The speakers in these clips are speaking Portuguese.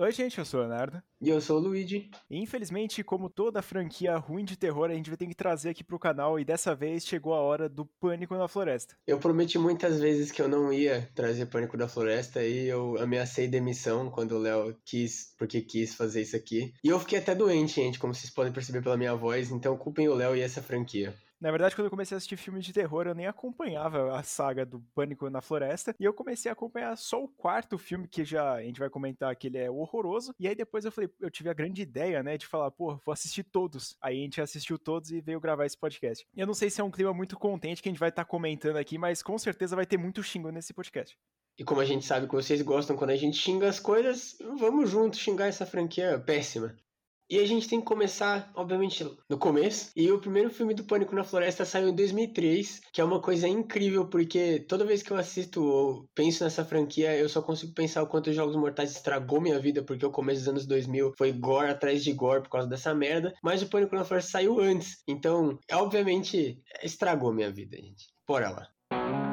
Oi, gente, eu sou o Leonardo. E eu sou o Luigi. E, infelizmente, como toda franquia ruim de terror, a gente vai ter que trazer aqui pro canal e dessa vez chegou a hora do Pânico na Floresta. Eu prometi muitas vezes que eu não ia trazer Pânico da Floresta e eu ameacei demissão quando o Léo quis, porque quis fazer isso aqui. E eu fiquei até doente, gente, como vocês podem perceber pela minha voz, então culpem o Léo e essa franquia. Na verdade, quando eu comecei a assistir filmes de terror, eu nem acompanhava a saga do Pânico na Floresta. E eu comecei a acompanhar só o quarto filme, que já a gente vai comentar que ele é horroroso. E aí depois eu falei, eu tive a grande ideia, né, de falar, pô, vou assistir todos. Aí a gente assistiu todos e veio gravar esse podcast. Eu não sei se é um clima muito contente que a gente vai estar tá comentando aqui, mas com certeza vai ter muito xingo nesse podcast. E como a gente sabe que vocês gostam quando a gente xinga as coisas, vamos juntos xingar essa franquia péssima. E a gente tem que começar, obviamente, no começo. E o primeiro filme do Pânico na Floresta saiu em 2003, que é uma coisa incrível, porque toda vez que eu assisto ou penso nessa franquia, eu só consigo pensar o quanto os Jogos Mortais estragou minha vida, porque o começo dos anos 2000 foi gore atrás de gore por causa dessa merda. Mas o Pânico na Floresta saiu antes. Então, obviamente, estragou minha vida, gente. Bora lá.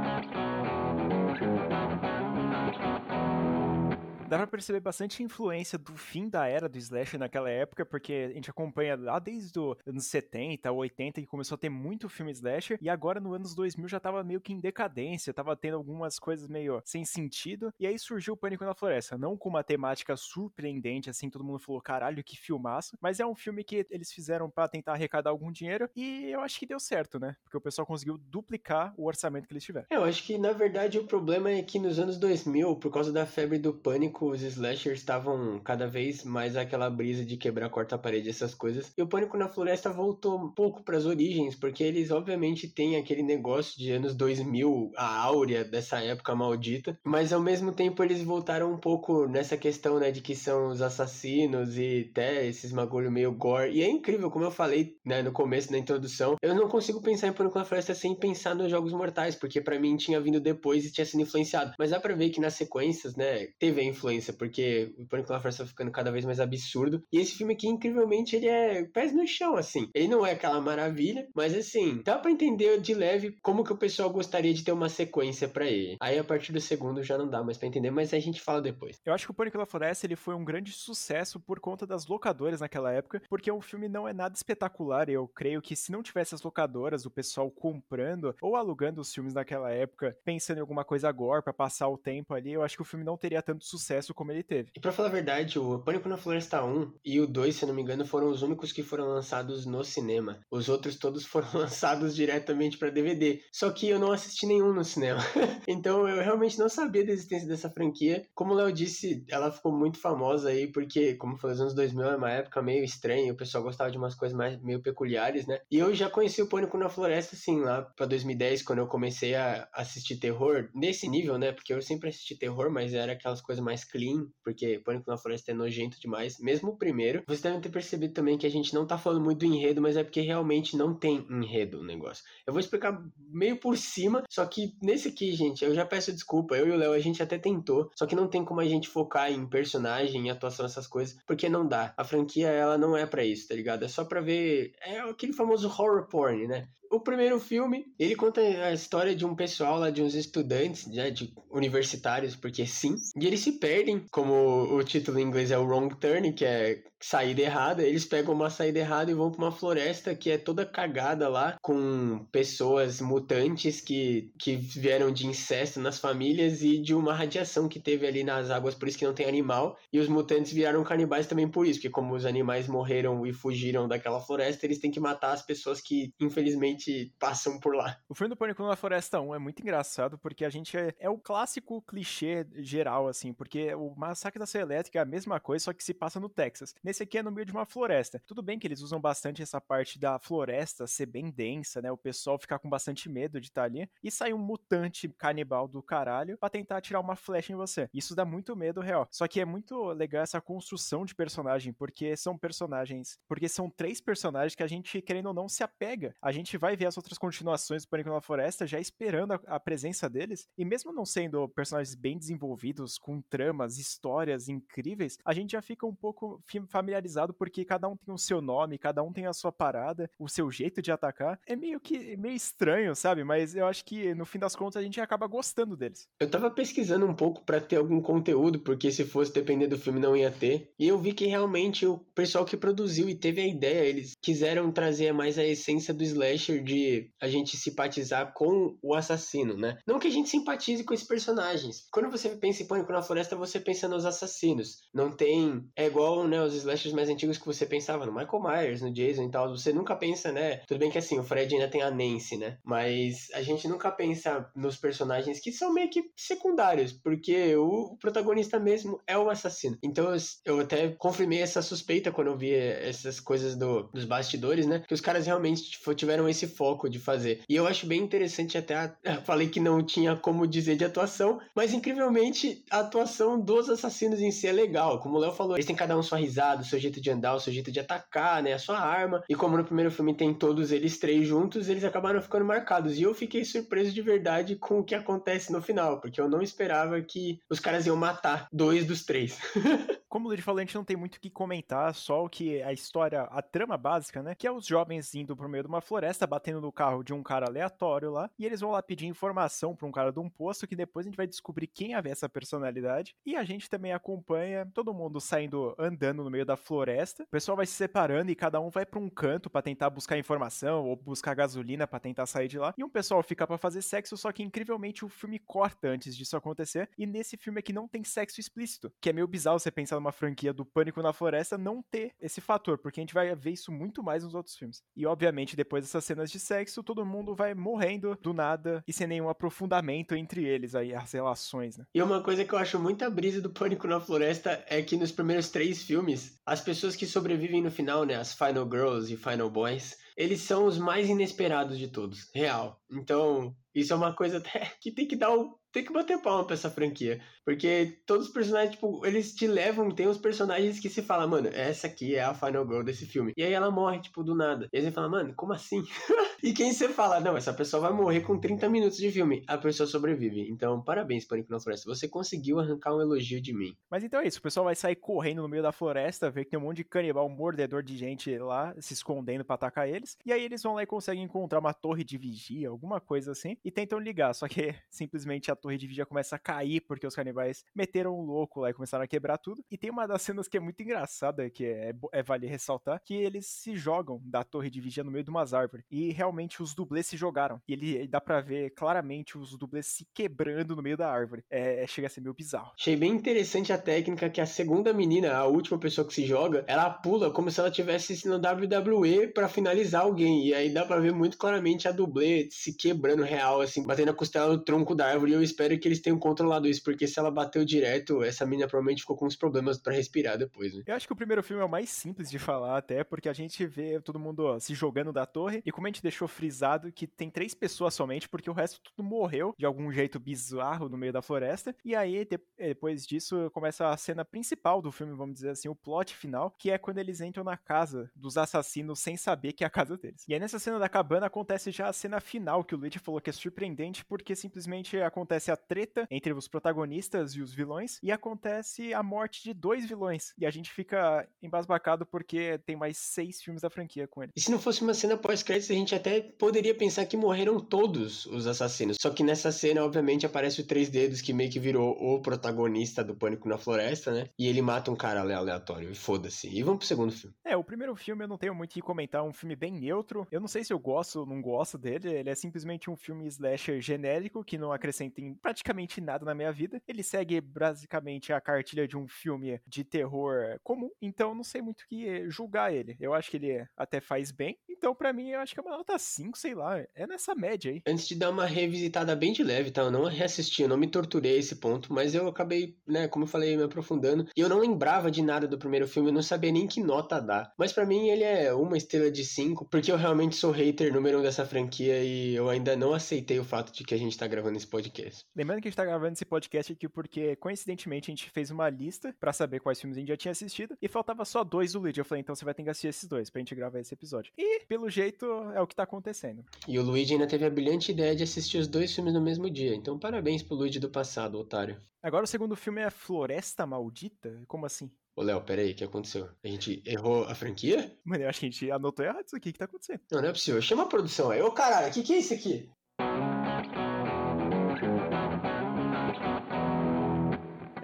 Dá pra perceber bastante influência do fim da era do Slash naquela época, porque a gente acompanha lá desde os anos 70, 80, que começou a ter muito filme Slasher, e agora no anos 2000 já tava meio que em decadência, tava tendo algumas coisas meio sem sentido, e aí surgiu o Pânico na Floresta, não com uma temática surpreendente, assim, todo mundo falou, caralho, que filmaço, mas é um filme que eles fizeram para tentar arrecadar algum dinheiro, e eu acho que deu certo, né? Porque o pessoal conseguiu duplicar o orçamento que eles tiveram. É, eu acho que, na verdade, o problema é que nos anos 2000, por causa da febre do pânico, os slashers estavam cada vez mais aquela brisa de quebrar quarta-parede, essas coisas. E o Pânico na Floresta voltou um pouco para as origens, porque eles obviamente têm aquele negócio de anos 2000, a áurea dessa época maldita, mas ao mesmo tempo eles voltaram um pouco nessa questão, né, de que são os assassinos e até esses bagulho meio gore. E é incrível, como eu falei, né, no começo da introdução, eu não consigo pensar em Pânico na Floresta sem pensar nos Jogos Mortais, porque para mim tinha vindo depois e tinha sido influenciado. Mas dá pra ver que nas sequências, né, teve a influência, porque o Pânico na Floresta tá ficando cada vez mais absurdo. E esse filme aqui, incrivelmente, ele é pés no chão, assim. Ele não é aquela maravilha, mas assim, dá para entender de leve como que o pessoal gostaria de ter uma sequência para ele. Aí a partir do segundo já não dá mais para entender, mas a gente fala depois. Eu acho que o Pânico na Floresta ele foi um grande sucesso por conta das locadoras naquela época, porque o filme não é nada espetacular. Eu creio que se não tivesse as locadoras, o pessoal comprando ou alugando os filmes naquela época, pensando em alguma coisa agora para passar o tempo ali, eu acho que o filme não teria tanto sucesso como ele teve. E pra falar a verdade, o Pânico na Floresta 1 e o 2, se não me engano, foram os únicos que foram lançados no cinema. Os outros todos foram lançados diretamente para DVD. Só que eu não assisti nenhum no cinema. então eu realmente não sabia da existência dessa franquia. Como o Léo disse, ela ficou muito famosa aí porque, como foi os anos 2000, é uma época meio estranha, o pessoal gostava de umas coisas mais meio peculiares, né? E eu já conheci o Pânico na Floresta, assim, lá pra 2010, quando eu comecei a assistir terror, nesse nível, né? Porque eu sempre assisti terror, mas era aquelas coisas mais clean, porque Pânico na Floresta é nojento demais, mesmo o primeiro. Vocês devem ter percebido também que a gente não tá falando muito do enredo, mas é porque realmente não tem enredo o negócio. Eu vou explicar meio por cima, só que nesse aqui, gente, eu já peço desculpa, eu e o Léo a gente até tentou, só que não tem como a gente focar em personagem, em atuação, essas coisas, porque não dá. A franquia, ela não é para isso, tá ligado? É só pra ver. É aquele famoso horror porn, né? O primeiro filme, ele conta a história de um pessoal lá, de uns estudantes, né, de universitários, porque sim, e eles se perdem, como o título em inglês é o Wrong Turn, que é saída errada, eles pegam uma saída errada e vão para uma floresta que é toda cagada lá, com pessoas mutantes que, que vieram de incesto nas famílias e de uma radiação que teve ali nas águas, por isso que não tem animal, e os mutantes viraram canibais também por isso, porque como os animais morreram e fugiram daquela floresta, eles têm que matar as pessoas que, infelizmente, passam por lá. O filme do Pânico na Floresta 1 é muito engraçado, porque a gente é, é o clássico clichê geral, assim, porque o Massacre da Serra Elétrica é a mesma coisa, só que se passa no Texas. Nesse aqui é no meio de uma floresta. Tudo bem que eles usam bastante essa parte da floresta ser bem densa, né? O pessoal ficar com bastante medo de estar ali. E sai um mutante canibal do caralho pra tentar tirar uma flecha em você. Isso dá muito medo real. Só que é muito legal essa construção de personagem, porque são personagens. Porque são três personagens que a gente, querendo ou não, se apega. A gente vai ver as outras continuações do Pânico na Floresta já esperando a, a presença deles, e mesmo não sendo personagens bem desenvolvidos, com tramas, histórias incríveis, a gente já fica um pouco familiarizado porque cada um tem o seu nome, cada um tem a sua parada, o seu jeito de atacar. É meio que meio estranho, sabe? Mas eu acho que no fim das contas a gente acaba gostando deles. Eu tava pesquisando um pouco para ter algum conteúdo, porque se fosse depender do filme não ia ter. E eu vi que realmente o pessoal que produziu e teve a ideia, eles quiseram trazer mais a essência do slasher de a gente simpatizar com o assassino, né? Não que a gente simpatize com esses personagens. Quando você pensa em Pânico na Floresta, você pensa nos assassinos. Não tem. É igual, né, os slashers mais antigos que você pensava no Michael Myers, no Jason e tal. Você nunca pensa, né? Tudo bem que assim, o Fred ainda tem a Nancy, né? Mas a gente nunca pensa nos personagens que são meio que secundários, porque o protagonista mesmo é o assassino. Então eu até confirmei essa suspeita quando eu vi essas coisas do, dos bastidores, né? Que os caras realmente tipo, tiveram esse foco de fazer. E eu acho bem interessante até. Falei que não tinha como dizer de atuação, mas incrivelmente a atuação dos assassinos em si é legal. Como o Léo falou, eles têm cada um sua risada, o seu jeito de andar, o seu jeito de atacar, né? A sua arma. E como no primeiro filme tem todos eles três juntos, eles acabaram ficando marcados. E eu fiquei surpreso de verdade com o que acontece no final, porque eu não esperava que os caras iam matar dois dos três. Como o Luiz falou, a gente não tem muito o que comentar, só o que a história, a trama básica, né? Que é os jovens indo pro meio de uma floresta, batendo no carro de um cara aleatório lá, e eles vão lá pedir informação pra um cara de um posto, que depois a gente vai descobrir quem é essa personalidade. E a gente também acompanha todo mundo saindo andando no meio da floresta. O pessoal vai se separando e cada um vai para um canto para tentar buscar informação ou buscar gasolina para tentar sair de lá. E um pessoal fica para fazer sexo, só que incrivelmente o filme corta antes disso acontecer. E nesse filme aqui não tem sexo explícito, que é meio bizarro você pensar numa franquia do Pânico na Floresta não ter esse fator, porque a gente vai ver isso muito mais nos outros filmes. E obviamente, depois dessas cenas de sexo, todo mundo vai morrendo do nada e sem nenhum aprofundamento entre eles aí, as relações, né? E uma coisa que eu acho muita brisa do Pânico na Floresta é que nos primeiros três filmes, as pessoas que sobrevivem no final, né, as Final Girls e Final Boys, eles são os mais inesperados de todos, real. Então, isso é uma coisa até que tem que dar o tem que bater palma pra essa franquia. Porque todos os personagens, tipo, eles te levam, tem os personagens que se fala, mano, essa aqui é a Final Girl desse filme. E aí ela morre, tipo, do nada. E aí você fala, mano, como assim? e quem você fala, não, essa pessoa vai morrer com 30 minutos de filme. A pessoa sobrevive. Então, parabéns, Pânico na Floresta. Você conseguiu arrancar um elogio de mim. Mas então é isso, o pessoal vai sair correndo no meio da floresta, ver que tem um monte de canibal, um mordedor de gente lá, se escondendo para atacar eles. E aí eles vão lá e conseguem encontrar uma torre de vigia, alguma coisa assim, e tentam ligar. Só que simplesmente a torre de vigia começa a cair porque os canibais meteram um louco lá e começaram a quebrar tudo. E tem uma das cenas que é muito engraçada, que é, é vale ressaltar, que eles se jogam da torre de vigia no meio de umas árvores. E realmente os dublês se jogaram. E ele dá para ver claramente os dublês se quebrando no meio da árvore. É, é, chega a ser meio bizarro. Achei bem interessante a técnica que a segunda menina, a última pessoa que se joga, ela pula como se ela tivesse no WWE para finalizar alguém. E aí dá para ver muito claramente a dublê se quebrando real, assim, batendo a costela no tronco da árvore. E eu espero que eles tenham controlado isso, porque se ela bateu direto, essa menina provavelmente ficou com uns problemas para respirar depois, né? Eu acho que o primeiro filme é o mais simples de falar, até, porque a gente vê todo mundo ó, se jogando da torre. E como a gente deixou frisado que tem três pessoas somente, porque o resto tudo morreu de algum jeito bizarro no meio da floresta. E aí, depois disso, começa a cena principal do filme, vamos dizer assim, o plot final, que é quando eles entram na casa dos assassinos sem saber que é a casa deles. E aí nessa cena da cabana acontece já a cena final, que o Luigi falou que é surpreendente, porque simplesmente acontece a treta entre os protagonistas e os vilões, e acontece a morte de dois vilões. E a gente fica embasbacado porque tem mais seis filmes da franquia com ele. E se não fosse uma cena pós-créditos, a gente até poderia pensar que morreram todos os assassinos. Só que nessa cena, obviamente, aparece o Três Dedos, que meio que virou o protagonista do Pânico na Floresta, né? E ele mata um cara aleatório, e foda-se. E vamos pro segundo filme. É, o primeiro filme eu não tenho muito o que comentar, um filme bem neutro. Eu não sei se eu gosto ou não gosto dele, ele é simplesmente um filme slasher genérico, que não acrescenta em praticamente nada na minha vida. Ele segue basicamente a cartilha de um filme de terror comum, então não sei muito o que julgar ele. Eu acho que ele até faz bem, então para mim eu acho que é uma nota 5, sei lá, é nessa média aí. Antes de dar uma revisitada bem de leve, tá? Eu não reassisti, eu não me torturei esse ponto, mas eu acabei, né, como eu falei, me aprofundando. E eu não lembrava de nada do primeiro filme, eu não sabia nem que nota dar. Mas para mim ele é uma estrela de 5 pouco, porque eu realmente sou hater número um dessa franquia e eu ainda não aceitei o fato de que a gente tá gravando esse podcast. Lembrando que a gente tá gravando esse podcast aqui porque, coincidentemente, a gente fez uma lista para saber quais filmes a gente já tinha assistido e faltava só dois do Luigi. Eu falei, então você vai ter que assistir esses dois pra gente gravar esse episódio. E, pelo jeito, é o que tá acontecendo. E o Luigi ainda teve a brilhante ideia de assistir os dois filmes no mesmo dia, então parabéns pro Luigi do passado, otário. Agora o segundo filme é Floresta Maldita? Como assim? Ô, Léo, peraí, o que aconteceu? A gente errou a franquia? Mano, eu acho que a gente anotou errado isso aqui. O que tá acontecendo? Não, não é possível. Chama a produção aí. Ô, caralho, o que, que é isso aqui?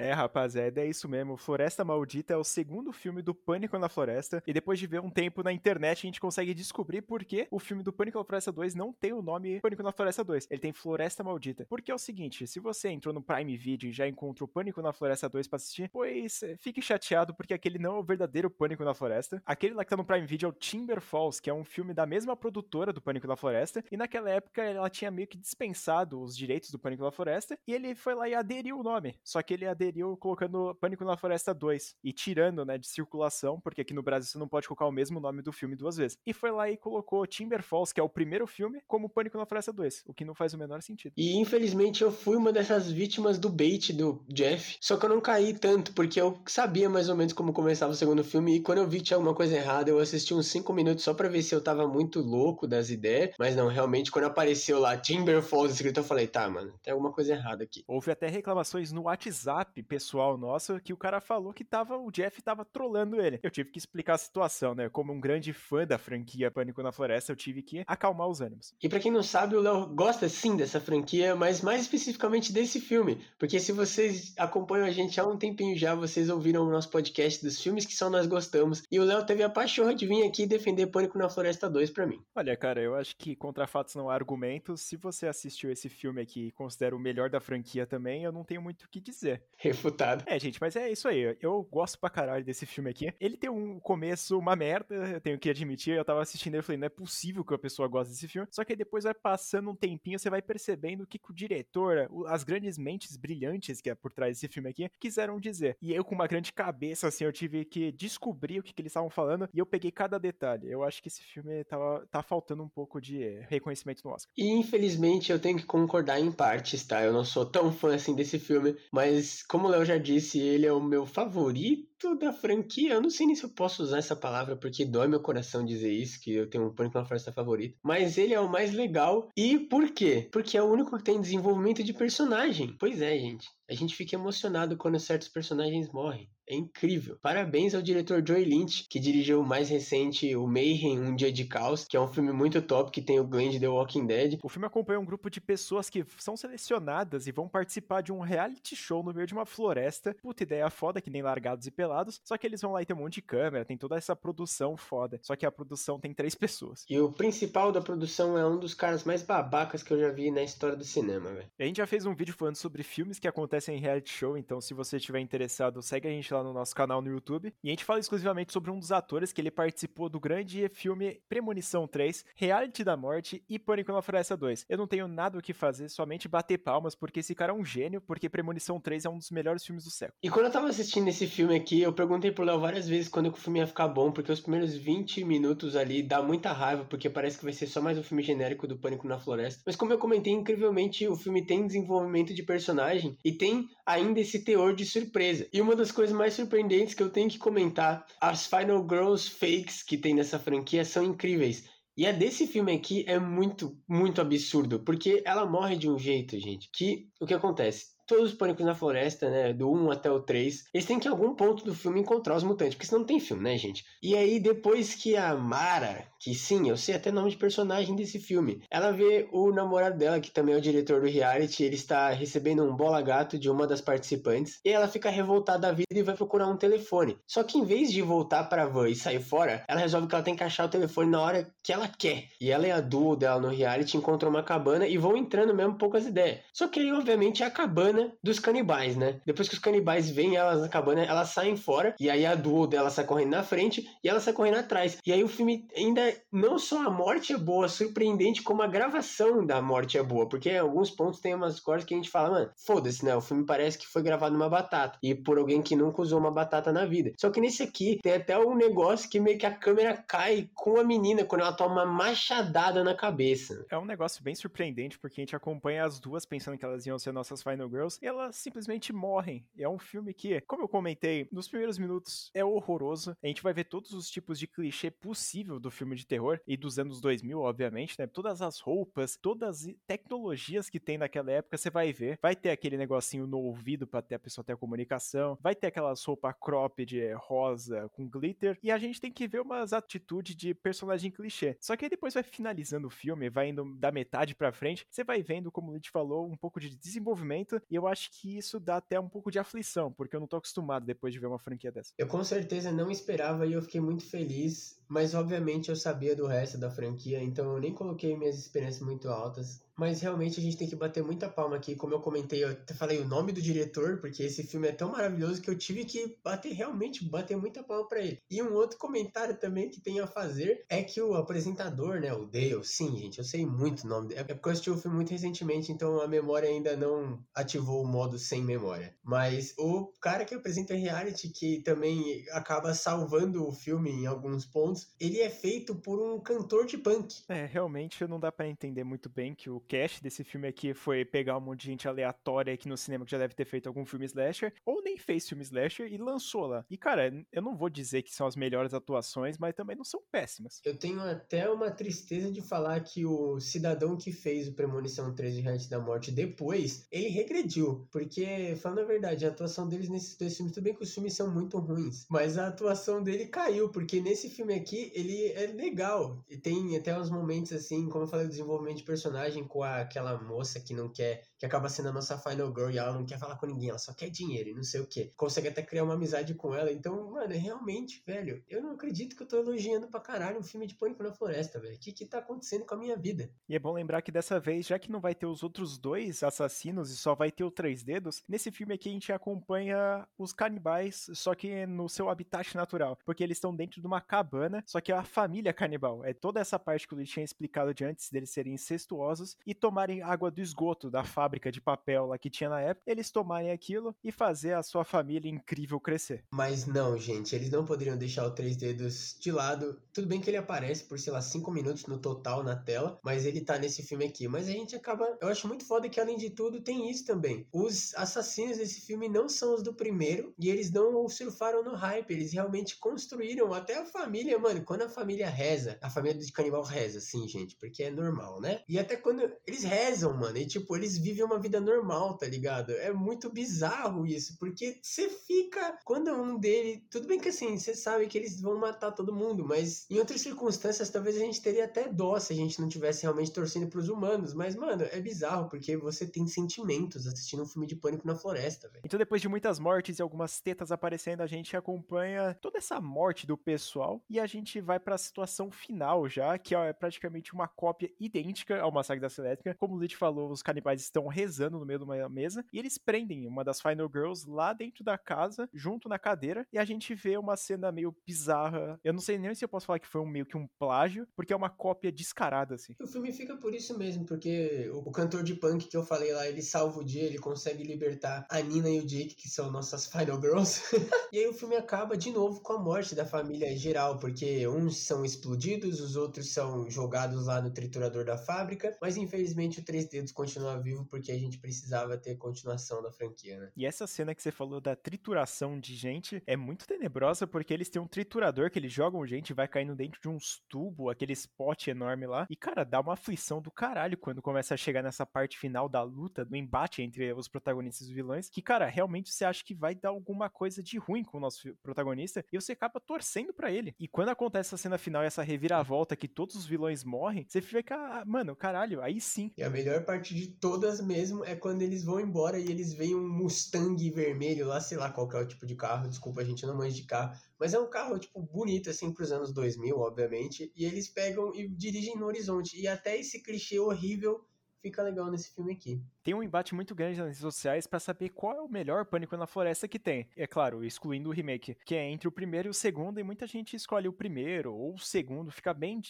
É, rapaziada, é isso mesmo. Floresta Maldita é o segundo filme do Pânico na Floresta. E depois de ver um tempo na internet, a gente consegue descobrir por que o filme do Pânico na Floresta 2 não tem o nome Pânico na Floresta 2. Ele tem Floresta Maldita. Porque é o seguinte: se você entrou no Prime Video e já encontrou Pânico na Floresta 2 pra assistir, pois eh, fique chateado porque aquele não é o verdadeiro Pânico na Floresta. Aquele lá que tá no Prime Video é o Timber Falls, que é um filme da mesma produtora do Pânico na Floresta. E naquela época ela tinha meio que dispensado os direitos do Pânico na Floresta. E ele foi lá e aderiu o nome. Só que ele aderiu colocando Pânico na Floresta 2 e tirando, né, de circulação, porque aqui no Brasil você não pode colocar o mesmo nome do filme duas vezes. E foi lá e colocou Timber Falls, que é o primeiro filme, como Pânico na Floresta 2, o que não faz o menor sentido. E infelizmente eu fui uma dessas vítimas do bait do Jeff, só que eu não caí tanto, porque eu sabia mais ou menos como começava o segundo filme, e quando eu vi que tinha alguma coisa errada, eu assisti uns 5 minutos só pra ver se eu tava muito louco das ideias, mas não, realmente quando apareceu lá Timber Falls escrito, eu falei, tá, mano, tem alguma coisa errada aqui. Houve até reclamações no WhatsApp pessoal nosso que o cara falou que tava, o Jeff tava trolando ele. Eu tive que explicar a situação, né? Como um grande fã da franquia Pânico na Floresta, eu tive que acalmar os ânimos. E pra quem não sabe, o Léo gosta sim dessa franquia, mas mais especificamente desse filme, porque se vocês acompanham a gente há um tempinho já, vocês ouviram o nosso podcast dos filmes que só nós gostamos, e o Léo teve a pachorra de vir aqui defender Pânico na Floresta 2 pra mim. Olha, cara, eu acho que contra fatos não há argumentos. Se você assistiu esse filme aqui e considera o melhor da franquia também, eu não tenho muito o que dizer. Refutado. É, gente, mas é isso aí. Eu gosto pra caralho desse filme aqui. Ele tem um começo, uma merda, eu tenho que admitir. Eu tava assistindo e falei, não é possível que a pessoa goste desse filme. Só que depois vai passando um tempinho, você vai percebendo o que, que o diretor, as grandes mentes brilhantes que é por trás desse filme aqui, quiseram dizer. E eu, com uma grande cabeça, assim, eu tive que descobrir o que, que eles estavam falando e eu peguei cada detalhe. Eu acho que esse filme tava, tá faltando um pouco de reconhecimento no Oscar. E infelizmente eu tenho que concordar em partes, tá? Eu não sou tão fã assim desse filme, mas como o Léo já disse, ele é o meu favorito da franquia. Eu não sei nem se eu posso usar essa palavra porque dói meu coração dizer isso, que eu tenho um Pânico na Floresta favorito. Mas ele é o mais legal. E por quê? Porque é o único que tem desenvolvimento de personagem. Pois é, gente. A gente fica emocionado quando certos personagens morrem. É incrível. Parabéns ao diretor Joey Lynch, que dirigiu o mais recente, o Mayhem, Um Dia de Caos, que é um filme muito top, que tem o Glenn de The Walking Dead. O filme acompanha um grupo de pessoas que são selecionadas e vão participar de um reality show no meio de uma floresta. Puta ideia foda, que nem largados e pelados. Só que eles vão lá e tem um monte de câmera, tem toda essa produção foda. Só que a produção tem três pessoas. E o principal da produção é um dos caras mais babacas que eu já vi na história do cinema, velho. A gente já fez um vídeo falando sobre filmes que acontecem em reality show, então se você estiver interessado, segue a gente lá no nosso canal no YouTube. E a gente fala exclusivamente sobre um dos atores que ele participou do grande filme Premonição 3, Reality da Morte e Pânico na Floresta 2. Eu não tenho nada o que fazer, somente bater palmas, porque esse cara é um gênio, porque Premonição 3 é um dos melhores filmes do século. E quando eu tava assistindo esse filme aqui, eu perguntei pro Léo várias vezes quando o filme ia ficar bom, porque os primeiros 20 minutos ali dá muita raiva, porque parece que vai ser só mais um filme genérico do Pânico na Floresta. Mas como eu comentei, incrivelmente o filme tem desenvolvimento de personagem e tem ainda esse teor de surpresa. E uma das coisas mais surpreendentes que eu tenho que comentar, as Final Girls fakes que tem nessa franquia são incríveis. E a desse filme aqui é muito, muito absurdo, porque ela morre de um jeito, gente, que o que acontece? Todos os pânicos na floresta, né, do 1 até o 3, eles têm que em algum ponto do filme encontrar os mutantes, porque senão não tem filme, né, gente? E aí depois que a Mara, que sim, eu sei até nome de personagem desse filme, ela vê o namorado dela, que também é o diretor do reality, ele está recebendo um bola gato de uma das participantes, e ela fica revoltada da vida e vai procurar um telefone. Só que em vez de voltar pra van e sair fora, ela resolve que ela tem que achar o telefone na hora que ela quer. E ela e a duo dela no reality encontram uma cabana e vão entrando mesmo poucas ideias. Só que aí, obviamente, a cabana cabana dos canibais, né? Depois que os canibais veem elas na cabana, elas saem fora, e aí a duo dela sai correndo na frente e ela sai correndo atrás. E aí o filme ainda não só a morte é boa, surpreendente, como a gravação da morte é boa, porque em alguns pontos tem umas coisas que a gente fala, mano, foda-se, né? O filme parece que foi gravado numa batata e por alguém que nunca usou uma batata na vida. Só que nesse aqui tem até um negócio que meio que a câmera cai com a menina quando ela toma uma machadada na cabeça. É um negócio bem surpreendente porque a gente acompanha as duas pensando que elas iam ser nossas Final Girls e elas simplesmente morrem. É um filme que, como eu comentei, nos primeiros minutos é horroroso. A gente vai ver todos os tipos de clichê possível do filme de terror e dos anos 2000, obviamente, né? Todas as roupas, todas as tecnologias que tem naquela época, você vai ver. Vai ter aquele negocinho no ouvido para ter a pessoa ter a comunicação, vai ter aquelas roupas cropped rosa com glitter e a gente tem que ver umas atitudes de personagem clichê. Só que aí depois vai finalizando o filme, vai indo da metade para frente, você vai vendo, como o Lid falou, um pouco de desenvolvimento e eu acho que isso dá até um pouco de aflição, porque eu não tô acostumado depois de ver uma franquia dessa. Eu com certeza não esperava e eu fiquei muito feliz, mas obviamente eu sabia do resto da franquia, então eu nem coloquei minhas experiências muito altas. Mas realmente a gente tem que bater muita palma aqui. Como eu comentei, eu até falei o nome do diretor, porque esse filme é tão maravilhoso que eu tive que bater realmente, bater muita palma para ele. E um outro comentário também que tem a fazer é que o apresentador, né, o Dale, sim, gente, eu sei muito o nome dele. É porque eu assisti o filme muito recentemente, então a memória ainda não ativou o modo sem memória. Mas o cara que apresenta reality, que também acaba salvando o filme em alguns pontos, ele é feito por um cantor de punk. É, realmente não dá para entender muito bem que o cast desse filme aqui foi pegar um monte de gente aleatória aqui no cinema que já deve ter feito algum filme slasher, ou nem fez filme slasher e lançou lá. E, cara, eu não vou dizer que são as melhores atuações, mas também não são péssimas. Eu tenho até uma tristeza de falar que o cidadão que fez o Premonição 13 Reais da Morte depois, ele regrediu. Porque, falando a verdade, a atuação deles nesses dois filmes, tudo bem que os filmes são muito ruins, mas a atuação dele caiu, porque nesse filme aqui, ele é legal. E tem até uns momentos assim, como eu falei, o desenvolvimento de personagem com a, aquela moça que não quer, que acaba sendo a nossa final girl e ela não quer falar com ninguém, ela só quer dinheiro e não sei o que. Consegue até criar uma amizade com ela. Então, mano, realmente, velho, eu não acredito que eu tô elogiando pra caralho um filme de Pânico na Floresta, velho. O que que tá acontecendo com a minha vida? E é bom lembrar que dessa vez, já que não vai ter os outros dois assassinos e só vai ter o Três Dedos, nesse filme aqui a gente acompanha os canibais, só que no seu habitat natural. Porque eles estão dentro de uma cabana, só que é a família canibal. É toda essa parte que eu tinha explicado de antes deles serem incestuosos e tomarem água do esgoto da fábrica de papel lá que tinha na época, eles tomarem aquilo e fazer a sua família incrível crescer. Mas não, gente, eles não poderiam deixar o Três Dedos de lado. Tudo bem que ele aparece por, sei lá, cinco minutos no total na tela, mas ele tá nesse filme aqui. Mas a gente acaba. Eu acho muito foda que, além de tudo, tem isso também. Os assassinos desse filme não são os do primeiro e eles não surfaram no hype. Eles realmente construíram até a família, mano. Quando a família reza, a família de canibal reza, sim, gente, porque é normal, né? E até quando eles rezam, mano, e tipo, eles vivem uma vida normal, tá ligado? É muito bizarro isso, porque você fica. Quando um dele. Tudo bem que assim, você sabe que eles vão matar todo mundo, mas em outras circunstâncias talvez a gente teria até dó se a gente não tivesse realmente torcendo pros humanos. Mas, mano, é bizarro, porque você tem sentimentos assistindo um filme de pânico na floresta, velho. Então, depois de muitas mortes e algumas tetas aparecendo, a gente acompanha toda essa morte do pessoal e a gente vai para a situação final já, que é praticamente uma cópia idêntica ao Massacre da Elétrica. Como o Lit falou, os canibais estão rezando no meio de uma mesa e eles prendem uma das Final Girls lá dentro da casa, junto na cadeira, e a gente vê uma cena meio bizarra. Eu não sei nem se eu posso falar que foi um, meio que um plágio, porque é uma cópia descarada, assim. O filme fica por isso mesmo, porque o cantor de punk que eu falei lá, ele salva o dia, ele consegue libertar a Nina e o Jake, que são nossas Final Girls. e aí o filme acaba de novo com a morte da família geral, porque uns são explodidos, os outros são jogados lá no triturador da fábrica, mas infelizmente o Três Dedos continua vivo porque a gente precisava ter continuação da franquia, né? E essa cena que você falou da trituração de gente é muito tenebrosa porque eles têm um triturador que eles jogam gente e vai caindo dentro de uns tubos, aquele spot enorme lá. E, cara, dá uma aflição do caralho quando começa a chegar nessa parte final da luta, do embate entre os protagonistas e os vilões. Que, cara, realmente você acha que vai dar alguma coisa de ruim com o nosso protagonista e você acaba torcendo para ele. E quando acontece essa cena final e essa reviravolta que todos os vilões morrem, você fica, ah, mano, caralho, aí sim. E a melhor parte de todas mesmo é quando eles vão embora e eles veem um Mustang vermelho lá, sei lá qual que é o tipo de carro, desculpa, a gente não manja de carro, mas é um carro, tipo, bonito, assim, pros anos 2000, obviamente, e eles pegam e dirigem no horizonte, e até esse clichê horrível fica legal nesse filme aqui. Tem um embate muito grande nas redes sociais para saber qual é o melhor Pânico na Floresta que tem. É claro, excluindo o remake, que é entre o primeiro e o segundo, e muita gente escolhe o primeiro ou o segundo, fica bem,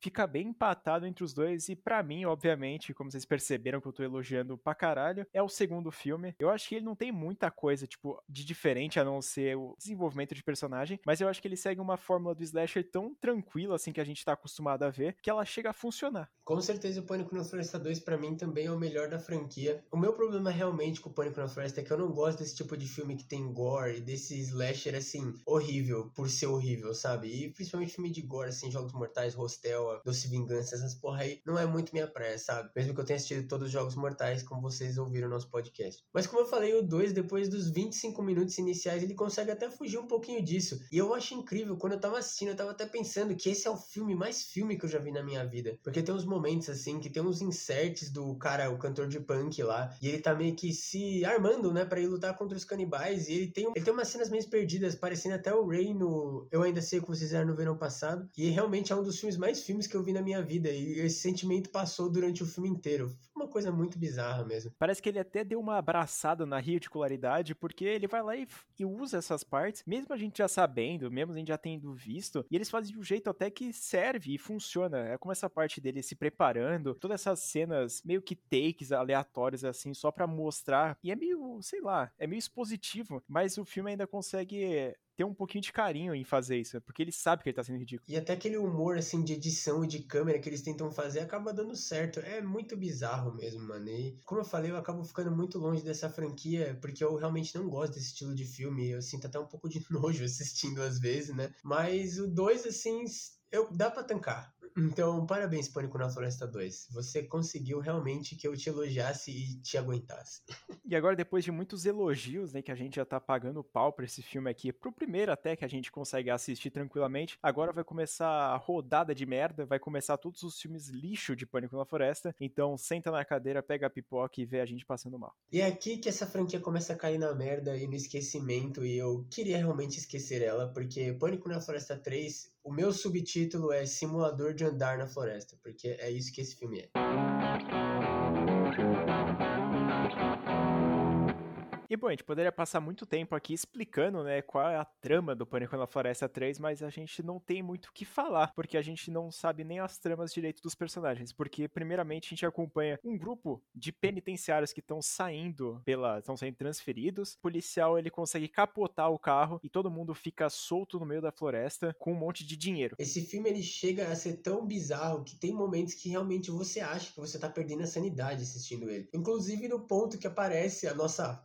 fica bem empatado entre os dois, e para mim, obviamente, como vocês perceberam que eu tô elogiando pra caralho, é o segundo filme. Eu acho que ele não tem muita coisa, tipo, de diferente a não ser o desenvolvimento de personagem, mas eu acho que ele segue uma fórmula do slasher tão tranquila, assim, que a gente tá acostumado a ver, que ela chega a funcionar. Com certeza o Pânico na Floresta 2 para mim também é o melhor da franquia. O meu problema realmente com o Pânico na Floresta é que eu não gosto desse tipo de filme que tem gore, desse slasher assim, horrível por ser horrível, sabe? E principalmente filme de gore, assim, Jogos Mortais, Hostel, Doce Vingança, essas porra aí, não é muito minha praia, sabe? Mesmo que eu tenha assistido todos os Jogos Mortais, como vocês ouviram no nosso podcast. Mas como eu falei, o 2, depois dos 25 minutos iniciais, ele consegue até fugir um pouquinho disso. E eu acho incrível, quando eu tava assistindo, eu tava até pensando que esse é o filme mais filme que eu já vi na minha vida. Porque tem uns momentos assim que tem uns do cara, o cantor de punk lá, e ele tá meio que se armando, né, para ir lutar contra os canibais, e ele tem, ele tem umas cenas meio perdidas, parecendo até o Ray no Eu Ainda Sei O Que Vocês Fizeram no Verão Passado, e realmente é um dos filmes mais filmes que eu vi na minha vida, e esse sentimento passou durante o filme inteiro. Uma coisa muito bizarra mesmo. Parece que ele até deu uma abraçada na ridicularidade, porque ele vai lá e, e usa essas partes, mesmo a gente já sabendo, mesmo a gente já tendo visto, e eles fazem de um jeito até que serve e funciona. É como essa parte dele se preparando, todas essas cenas meio que takes aleatórios assim, só para mostrar. E é meio, sei lá, é meio expositivo, mas o filme ainda consegue ter um pouquinho de carinho em fazer isso, porque ele sabe que ele tá sendo ridículo. E até aquele humor, assim, de edição e de câmera que eles tentam fazer acaba dando certo. É muito bizarro mesmo, mano. E, como eu falei, eu acabo ficando muito longe dessa franquia, porque eu realmente não gosto desse estilo de filme. Eu sinto até um pouco de nojo assistindo às vezes, né? Mas o 2, assim, eu, dá pra tancar. Então, parabéns, Pânico na Floresta 2. Você conseguiu realmente que eu te elogiasse e te aguentasse. E agora, depois de muitos elogios, né, que a gente já tá pagando pau pra esse filme aqui, pro primeiro até que a gente consegue assistir tranquilamente, agora vai começar a rodada de merda, vai começar todos os filmes lixo de Pânico na Floresta. Então, senta na cadeira, pega a pipoca e vê a gente passando mal. E é aqui que essa franquia começa a cair na merda e no esquecimento, e eu queria realmente esquecer ela, porque Pânico na Floresta 3, o meu subtítulo é Simulador de andar na floresta, porque é isso que esse filme é. E bom, a gente poderia passar muito tempo aqui explicando, né, qual é a trama do Pânico na Floresta 3, mas a gente não tem muito o que falar, porque a gente não sabe nem as tramas direito dos personagens, porque primeiramente a gente acompanha um grupo de penitenciários que estão saindo pela, estão sendo transferidos. O policial ele consegue capotar o carro e todo mundo fica solto no meio da floresta com um monte de dinheiro. Esse filme ele chega a ser tão bizarro que tem momentos que realmente você acha que você tá perdendo a sanidade assistindo ele. Inclusive no ponto que aparece a nossa